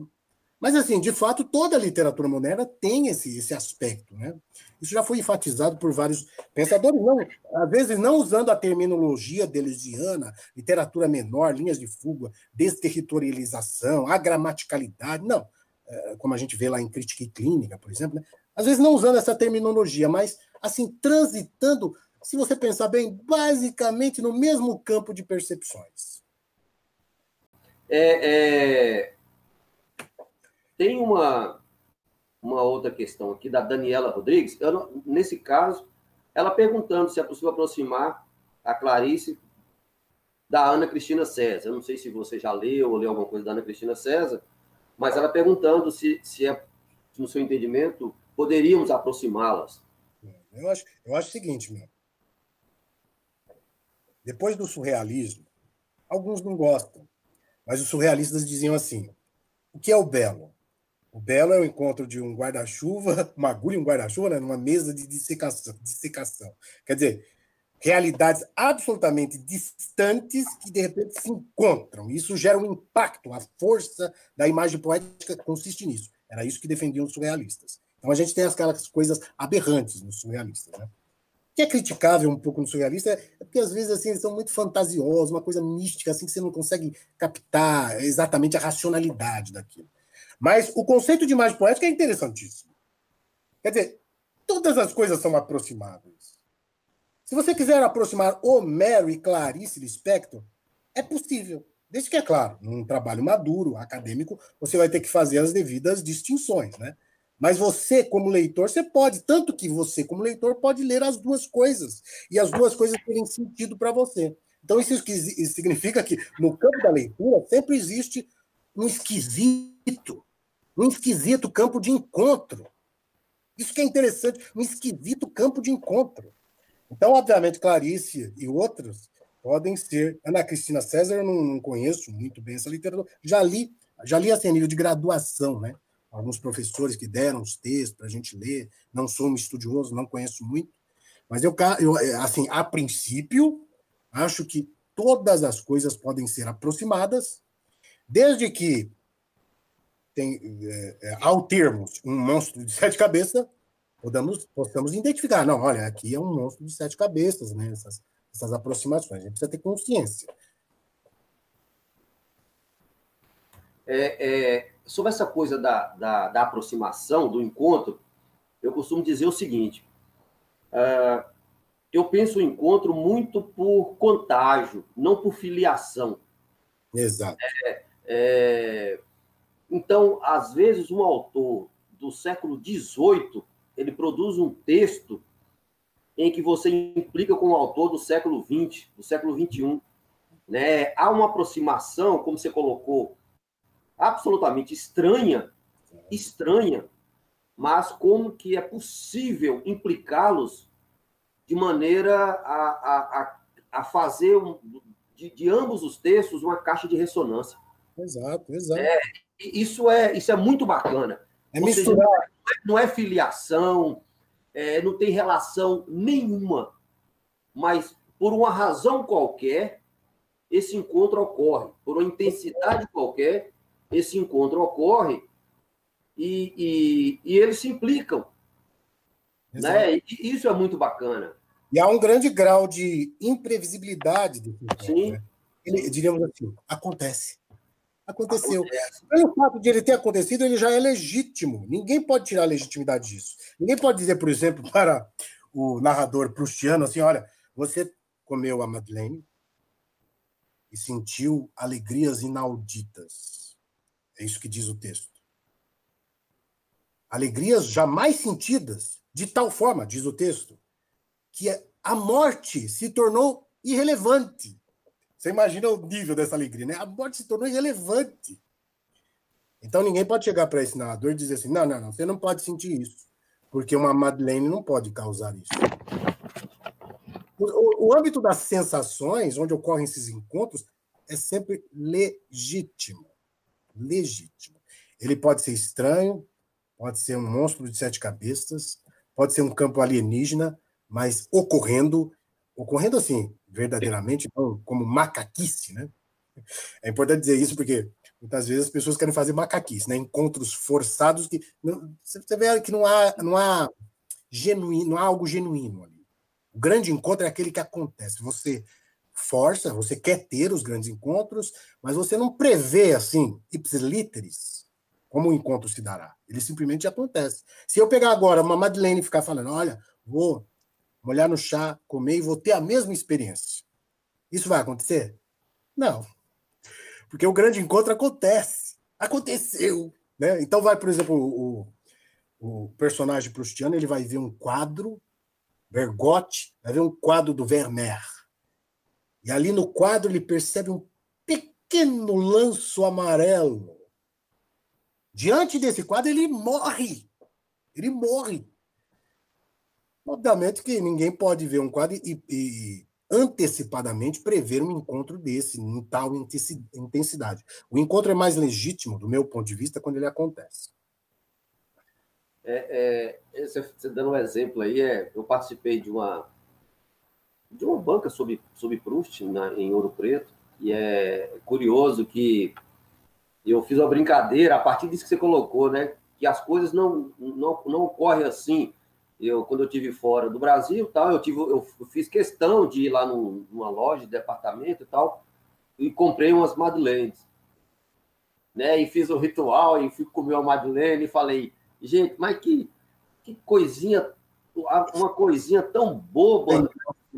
Mas, assim, de fato, toda a literatura moderna tem esse, esse aspecto. Né? Isso já foi enfatizado por vários pensadores, não, às vezes não usando a terminologia deleuziana, literatura menor, linhas de fuga, desterritorialização, agramaticalidade, não. É, como a gente vê lá em Crítica e Clínica, por exemplo. Né? Às vezes não usando essa terminologia, mas, assim, transitando, se você pensar bem, basicamente no mesmo campo de percepções. É, é, tem uma, uma outra questão aqui da Daniela Rodrigues. Nesse caso, ela perguntando se é possível aproximar a Clarice da Ana Cristina César. Eu não sei se você já leu ou leu alguma coisa da Ana Cristina César, mas ela perguntando se, se é, no seu entendimento, poderíamos aproximá-las. Eu acho, eu acho o seguinte, meu. Depois do surrealismo, alguns não gostam, mas os surrealistas diziam assim: o que é o belo? O belo é o encontro de um guarda-chuva, uma agulha e um guarda-chuva, né, numa mesa de dissecação, dissecação. Quer dizer, realidades absolutamente distantes que de repente se encontram. Isso gera um impacto, a força da imagem poética consiste nisso. Era isso que defendiam os surrealistas. Então a gente tem aquelas coisas aberrantes nos surrealistas, né? O que é criticável um pouco no surrealista é porque às vezes assim eles são muito fantasiosos, uma coisa mística assim que você não consegue captar exatamente a racionalidade daquilo. Mas o conceito de imagem poética é interessantíssimo. Quer dizer, todas as coisas são aproximáveis. Se você quiser aproximar Homero e Clarice Lispector, é possível. Desde que, é claro, num trabalho maduro, acadêmico, você vai ter que fazer as devidas distinções, né? Mas você, como leitor, você pode, tanto que você, como leitor, pode ler as duas coisas. E as duas coisas terem sentido para você. Então, isso significa que no campo da leitura sempre existe um esquisito um esquisito campo de encontro. Isso que é interessante, um esquisito campo de encontro. Então, obviamente, Clarice e outros podem ser. Ana Cristina César, eu não, conheço muito bem essa literatura. Já li, já li assim, nível de graduação, né? Alguns professores que deram os textos para a gente ler. Não sou um estudioso, não conheço muito. Mas eu, eu, assim, a princípio, acho que todas as coisas podem ser aproximadas, desde que tem, é, é, ao termos um monstro de sete cabeças, podamos, possamos identificar. Não, olha, aqui é um monstro de sete cabeças, né? Essas, essas aproximações. A gente precisa ter consciência. É, é, sobre essa coisa da, da, da, aproximação, do encontro, eu costumo dizer o seguinte: uh, eu penso o encontro muito por contágio, não por filiação. Exato. É, é, então, às vezes, um autor do século XVIII ele produz um texto em que você implica com o autor do século XX, do século XXI. Né? Há uma aproximação, como você colocou, absolutamente estranha, estranha, mas como que é possível implicá-los de maneira a, a, a fazer um, de, de, ambos os textos uma caixa de ressonância. Exato, exato. É, isso, é, isso é muito bacana. É misturar. Seja, não é filiação, é, não tem relação nenhuma, mas por uma razão qualquer, esse encontro ocorre. Por uma intensidade qualquer, esse encontro ocorre e, e, e eles se implicam. Né? E isso é muito bacana. E há um grande grau de imprevisibilidade desse encontro. Sim. Né? Ele, diríamos assim, acontece. Aconteceu. Acontece. Pelo fato de ele ter acontecido, ele já é legítimo. Ninguém pode tirar a legitimidade disso. Ninguém pode dizer, por exemplo, para o narrador prustiano assim: olha, você comeu a Madeleine e sentiu alegrias inauditas. É isso que diz o texto. Alegrias jamais sentidas, de tal forma, diz o texto, que a morte se tornou irrelevante. Você imagina o nível dessa alegria, né? A morte se tornou irrelevante. Então ninguém pode chegar para esse narrador e dizer assim: não, não, não, você não pode sentir isso, porque uma Madeleine não pode causar isso. O, o, âmbito das sensações, onde ocorrem esses encontros, é sempre legítimo. Legítimo. Ele pode ser estranho, pode ser um monstro de sete cabeças, pode ser um campo alienígena, mas ocorrendo, ocorrendo assim, verdadeiramente, como macaquice, né? É importante dizer isso porque muitas vezes as pessoas querem fazer macaquice, né? Encontros forçados que não, você vê que não há não há genuíno, não há algo genuíno ali. O grande encontro é aquele que acontece. Você força, você quer ter os grandes encontros, mas você não prevê assim, ipsiliteris, como o encontro se dará. Ele simplesmente acontece. Se eu pegar agora uma Madeleine e ficar falando, olha, vou molhar no chá, comer e vou ter a mesma experiência. Isso vai acontecer? Não. Porque o grande encontro acontece. Aconteceu. Né? Então vai, por exemplo, o, o personagem prustiano, ele vai ver um quadro, Bergotte, vai ver um quadro do Vermeer. E ali no quadro ele percebe um pequeno lanço amarelo. Diante desse quadro ele morre. Ele morre. Obviamente que ninguém pode ver um quadro e, e antecipadamente prever um encontro desse, em tal intensidade. O encontro é mais legítimo, do meu ponto de vista, quando ele acontece. É, é, você dando um exemplo aí, é, eu participei de uma de uma banca sobre, sobre Proust na, em Ouro Preto, e é curioso que eu fiz uma brincadeira a partir disso que você colocou, né? Que as coisas não, não, não ocorrem assim eu quando eu tive fora do Brasil tal eu tive eu fiz questão de ir lá numa loja de departamento e tal e comprei umas madeleines né e fiz o ritual e fui comer uma madeleine e falei gente mas que que coisinha uma coisinha tão boba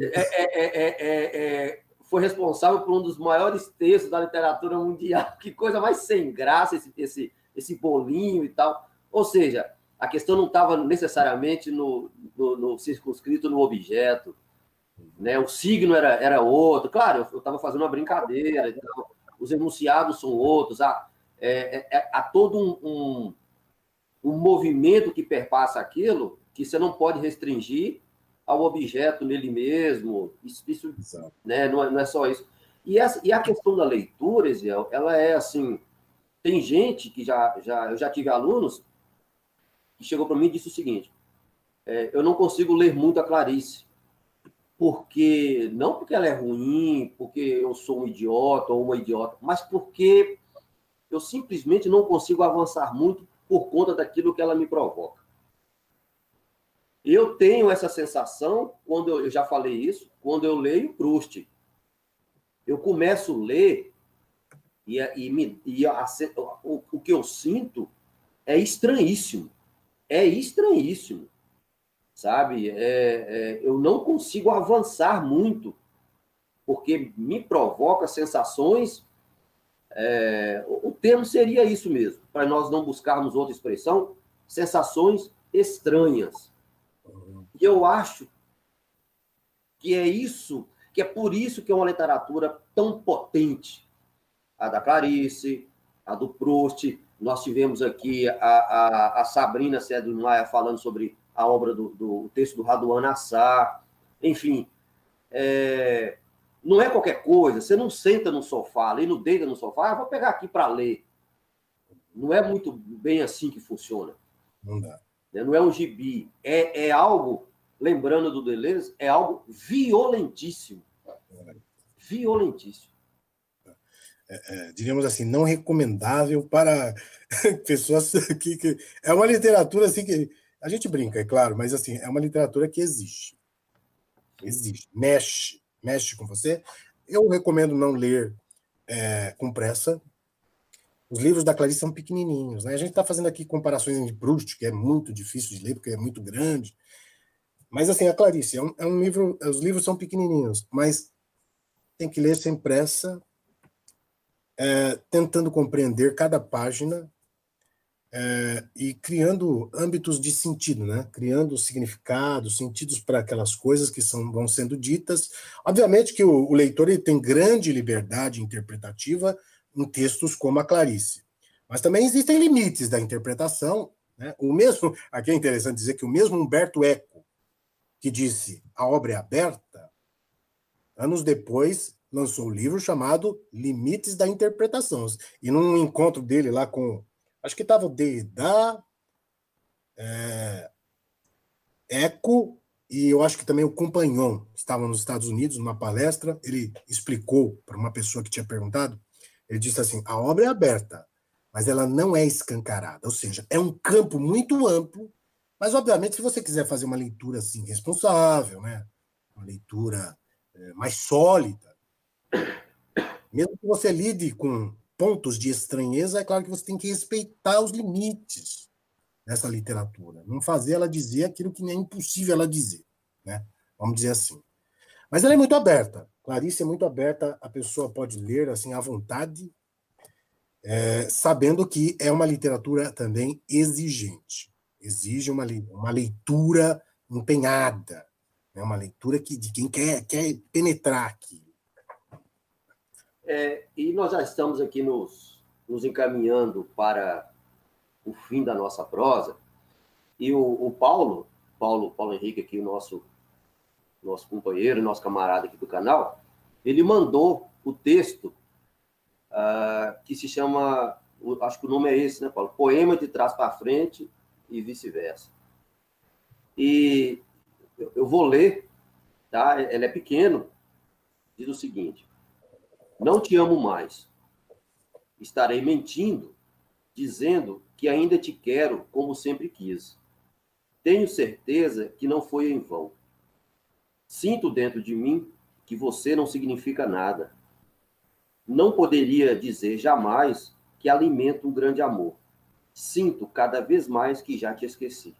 é, é, é, foi responsável por um dos maiores textos da literatura mundial que coisa mais sem graça esse esse esse bolinho e tal ou seja a questão não estava necessariamente no, no, no, circunscrito no objeto, né? O signo era, era outro. Claro, eu estava fazendo uma brincadeira. Então, os enunciados são outros. Há, é, é, é, há todo um, um, um movimento que perpassa aquilo que você não pode restringir ao objeto nele mesmo. Isso, isso né? não, é, não é só isso. E, essa, e a questão da leitura, Eziel, ela é assim. Tem gente que já, já eu já tive alunos que chegou para mim e disse o seguinte: é, eu não consigo ler muito a Clarice, porque não porque ela é ruim, porque eu sou um idiota ou uma idiota, mas porque eu simplesmente não consigo avançar muito por conta daquilo que ela me provoca. Eu tenho essa sensação quando eu, eu já falei isso, quando eu leio Proust. Eu começo a ler e, e, me, e a, o, o que eu sinto é estranhíssimo é estranhíssimo. sabe? É, é, eu não consigo avançar muito, porque me provoca sensações. É, o termo seria isso mesmo, para nós não buscarmos outra expressão, sensações estranhas. E eu acho que é isso, que é por isso que é uma literatura tão potente. A da Clarice, a do Proust, nós tivemos aqui a, a, a Sabrina Cedro Maia falando sobre a obra do, do texto do Raduan Assar, enfim, é, não é qualquer coisa, você não senta no sofá, ali no deita no sofá, ah, vou pegar aqui para ler. Não é muito bem assim que funciona. Não dá. Né? Não é um gibi. É, é algo, lembrando do Deleuze, é algo violentíssimo. Violentíssimo. É, é, diríamos assim, não recomendável para pessoas que, que, É uma literatura assim que. A gente brinca, é claro, mas assim, é uma literatura que existe. Existe. Mexe, mexe com você. Eu recomendo não ler é, com pressa, os livros da Clarice são pequenininhos. Né? A gente está fazendo aqui comparações de Proust, que é muito difícil de ler, porque é muito grande. Mas, assim, a Clarice é um, é um livro... Os livros são pequenininhos, mas tem que ler sem pressa, é, tentando compreender cada página é, e criando âmbitos de sentido, né? criando significados, sentidos para aquelas coisas que são, vão sendo ditas. Obviamente que o, o leitor ele tem grande liberdade interpretativa, em textos como a Clarice. Mas também existem limites da interpretação. Né? O mesmo, aqui é interessante dizer que o mesmo Humberto Eco, que disse a obra é aberta, anos depois lançou um livro chamado Limites da Interpretação. E num encontro dele lá com. Acho que estava o Derrida, é, Eco e eu acho que também o Compagnon estava nos Estados Unidos numa palestra. Ele explicou para uma pessoa que tinha perguntado ele disse assim: a obra é aberta, mas ela não é escancarada. Ou seja, é um campo muito amplo, mas, obviamente, se você quiser fazer uma leitura assim, responsável, né? uma leitura é, mais sólida, mesmo que você lide com pontos de estranheza, é claro que você tem que respeitar os limites dessa literatura, não fazer ela dizer aquilo que é impossível ela dizer, né? Vamos dizer assim. Mas ela é muito aberta. Clarice é muito aberta, a pessoa pode ler assim à vontade, é, sabendo que é uma literatura também exigente. Exige uma, uma leitura empenhada, é uma leitura que, de quem quer, quer penetrar aqui. É, e nós já estamos aqui nos, nos encaminhando para o fim da nossa prosa. E o, o Paulo, Paulo, Paulo Henrique, aqui, o nosso nosso companheiro, nosso camarada aqui do canal, ele mandou o texto uh, que se chama, acho que o nome é esse, né, Paulo? Poema de trás para frente e vice-versa. E eu vou ler, tá? Ele é pequeno, diz o seguinte: Não te amo mais. Estarei mentindo, dizendo que ainda te quero como sempre quis. Tenho certeza que não foi em vão Sinto dentro de mim que você não significa nada. Não poderia dizer jamais que alimento um grande amor. Sinto cada vez mais que já te esqueci.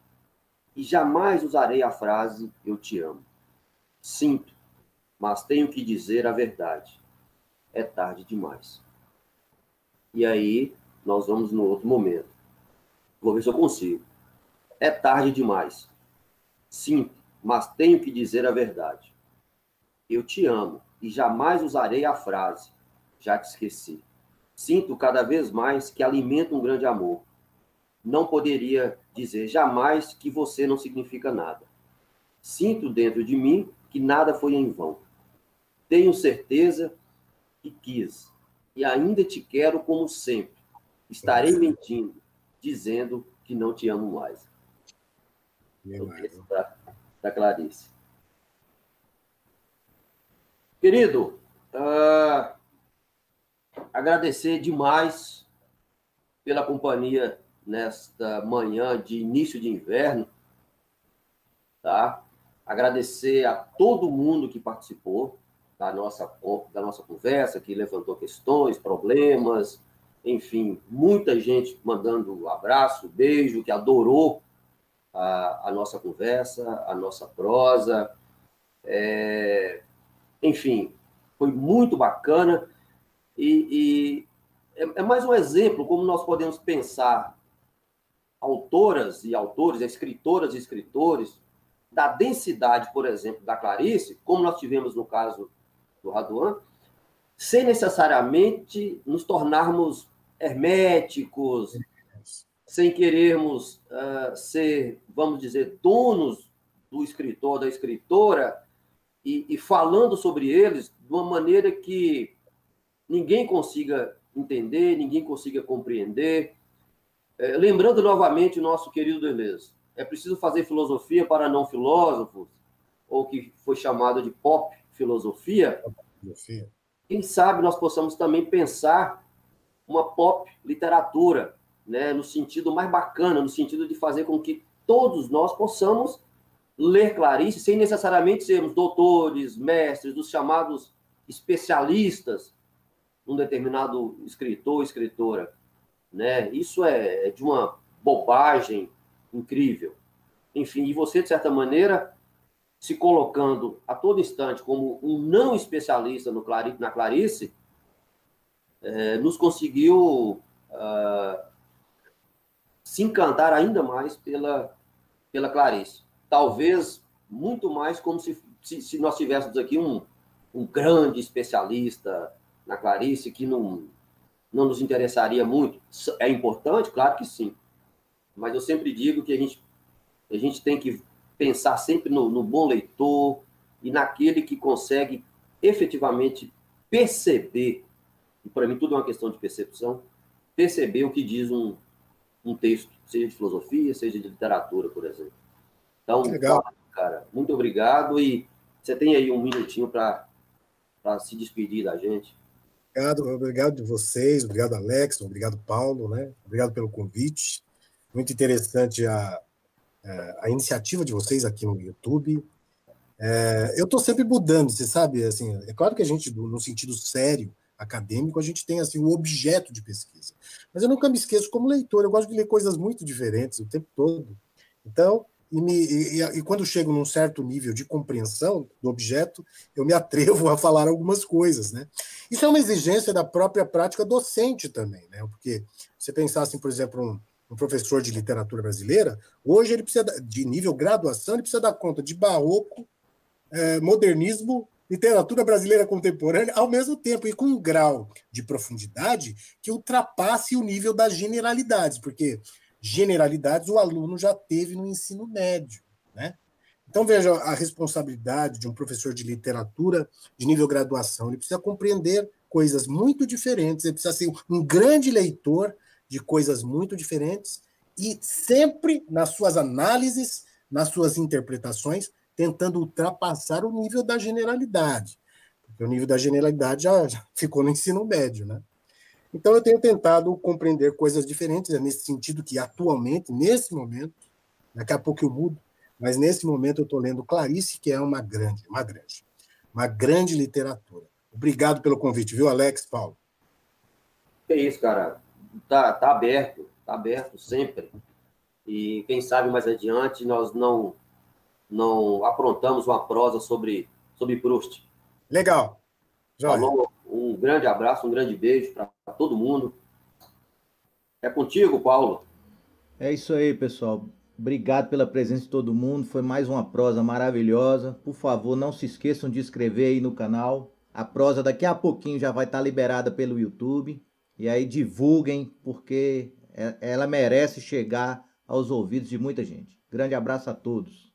E jamais usarei a frase eu te amo. Sinto, mas tenho que dizer a verdade. É tarde demais. E aí nós vamos no outro momento. Vou ver se eu consigo. É tarde demais. Sinto, mas tenho que dizer a verdade. Eu te amo e jamais usarei a frase, já te esqueci. Sinto cada vez mais que alimento um grande amor. Não poderia dizer jamais que você não significa nada. Sinto dentro de mim que nada foi em vão. Tenho certeza que quis e ainda te quero como sempre. Estarei mentindo, dizendo que não te amo mais. Meu da Clarice. Querido, uh, agradecer demais pela companhia nesta manhã de início de inverno, tá? Agradecer a todo mundo que participou da nossa, da nossa conversa, que levantou questões, problemas, enfim, muita gente mandando um abraço, beijo, que adorou a, a nossa conversa, a nossa prosa. É, enfim, foi muito bacana e, e é, é, mais um exemplo como nós podemos pensar autoras e autores, escritoras e escritores, da densidade, por exemplo, da Clarice, como nós tivemos no caso do Raduan, sem necessariamente nos tornarmos herméticos, sem querermos uh, ser, vamos dizer, donos do escritor, da escritora, e, e, falando sobre eles de uma maneira que ninguém consiga entender, ninguém consiga compreender. É, lembrando novamente o nosso querido Deleuze, é preciso fazer filosofia para não filósofos, ou que foi chamado de pop filosofia. Quem sabe nós possamos também pensar uma pop literatura, né, no sentido mais bacana, no sentido de fazer com que todos nós possamos ler Clarice sem necessariamente sermos doutores, mestres, dos chamados especialistas num determinado escritor, escritora, né? Isso é, é de uma bobagem incrível. Enfim, e você de certa maneira se colocando a todo instante como um não especialista no Clarice, na Clarice, é, nos conseguiu uh, se encantar ainda mais pela, pela Clarice. Talvez muito mais como se, se, se nós tivéssemos aqui um, um grande especialista na Clarice que não, não nos interessaria muito. É importante? Claro que sim. Mas eu sempre digo que a gente, a gente tem que pensar sempre no, no bom leitor e naquele que consegue efetivamente perceber, e para mim tudo é uma questão de percepção, perceber o que diz um, um texto, seja de filosofia, seja de literatura, por exemplo. Então, Legal. cara, muito obrigado e você tem aí um minutinho para se despedir da gente. Obrigado, obrigado de vocês, obrigado Alex, obrigado Paulo, né? Obrigado pelo convite. Muito interessante a, a iniciativa de vocês aqui no YouTube. É, eu estou sempre mudando, você sabe, assim, é claro que a gente, no sentido sério, acadêmico, a gente tem assim o um objeto de pesquisa. Mas eu nunca me esqueço como leitor, eu gosto de ler coisas muito diferentes o tempo todo. Então, e, me, e, e, quando chego num certo nível de compreensão do objeto, eu me atrevo a falar algumas coisas, né? Isso é uma exigência da própria prática docente também, né? Porque você pensar assim, por exemplo, um, um professor de literatura brasileira, hoje ele precisa de nível graduação, ele precisa dar conta de barroco, é, modernismo literatura brasileira contemporânea ao mesmo tempo e com um grau de profundidade que ultrapasse o nível das generalidades, porque generalidades o aluno já teve no ensino médio, né? Então veja a responsabilidade de um professor de literatura de nível graduação, ele precisa compreender coisas muito diferentes, ele precisa ser um grande leitor de coisas muito diferentes e sempre nas suas análises, nas suas interpretações, tentando ultrapassar o nível da generalidade. Porque o nível da generalidade já, já ficou no ensino médio, né? Então eu tenho tentado compreender coisas diferentes, é nesse sentido que atualmente, nesse momento, daqui a pouco eu mudo, mas nesse momento eu estou lendo Clarice, que é uma grande, uma grande, uma grande literatura. Obrigado pelo convite, viu, Alex, Paulo? É isso, cara. Tá, tá aberto, tá aberto sempre. E quem sabe mais adiante nós não não aprontamos uma prosa sobre, sobre Proust. Legal. Falou, um grande abraço, um grande beijo para todo mundo. É contigo, Paulo. É isso aí, pessoal. Obrigado pela presença de todo mundo. Foi mais uma prosa maravilhosa. Por favor, não se esqueçam de inscrever aí no canal. A prosa daqui a pouquinho já vai estar liberada pelo YouTube. E aí divulguem, porque é, ela merece chegar aos ouvidos de muita gente. Grande abraço a todos.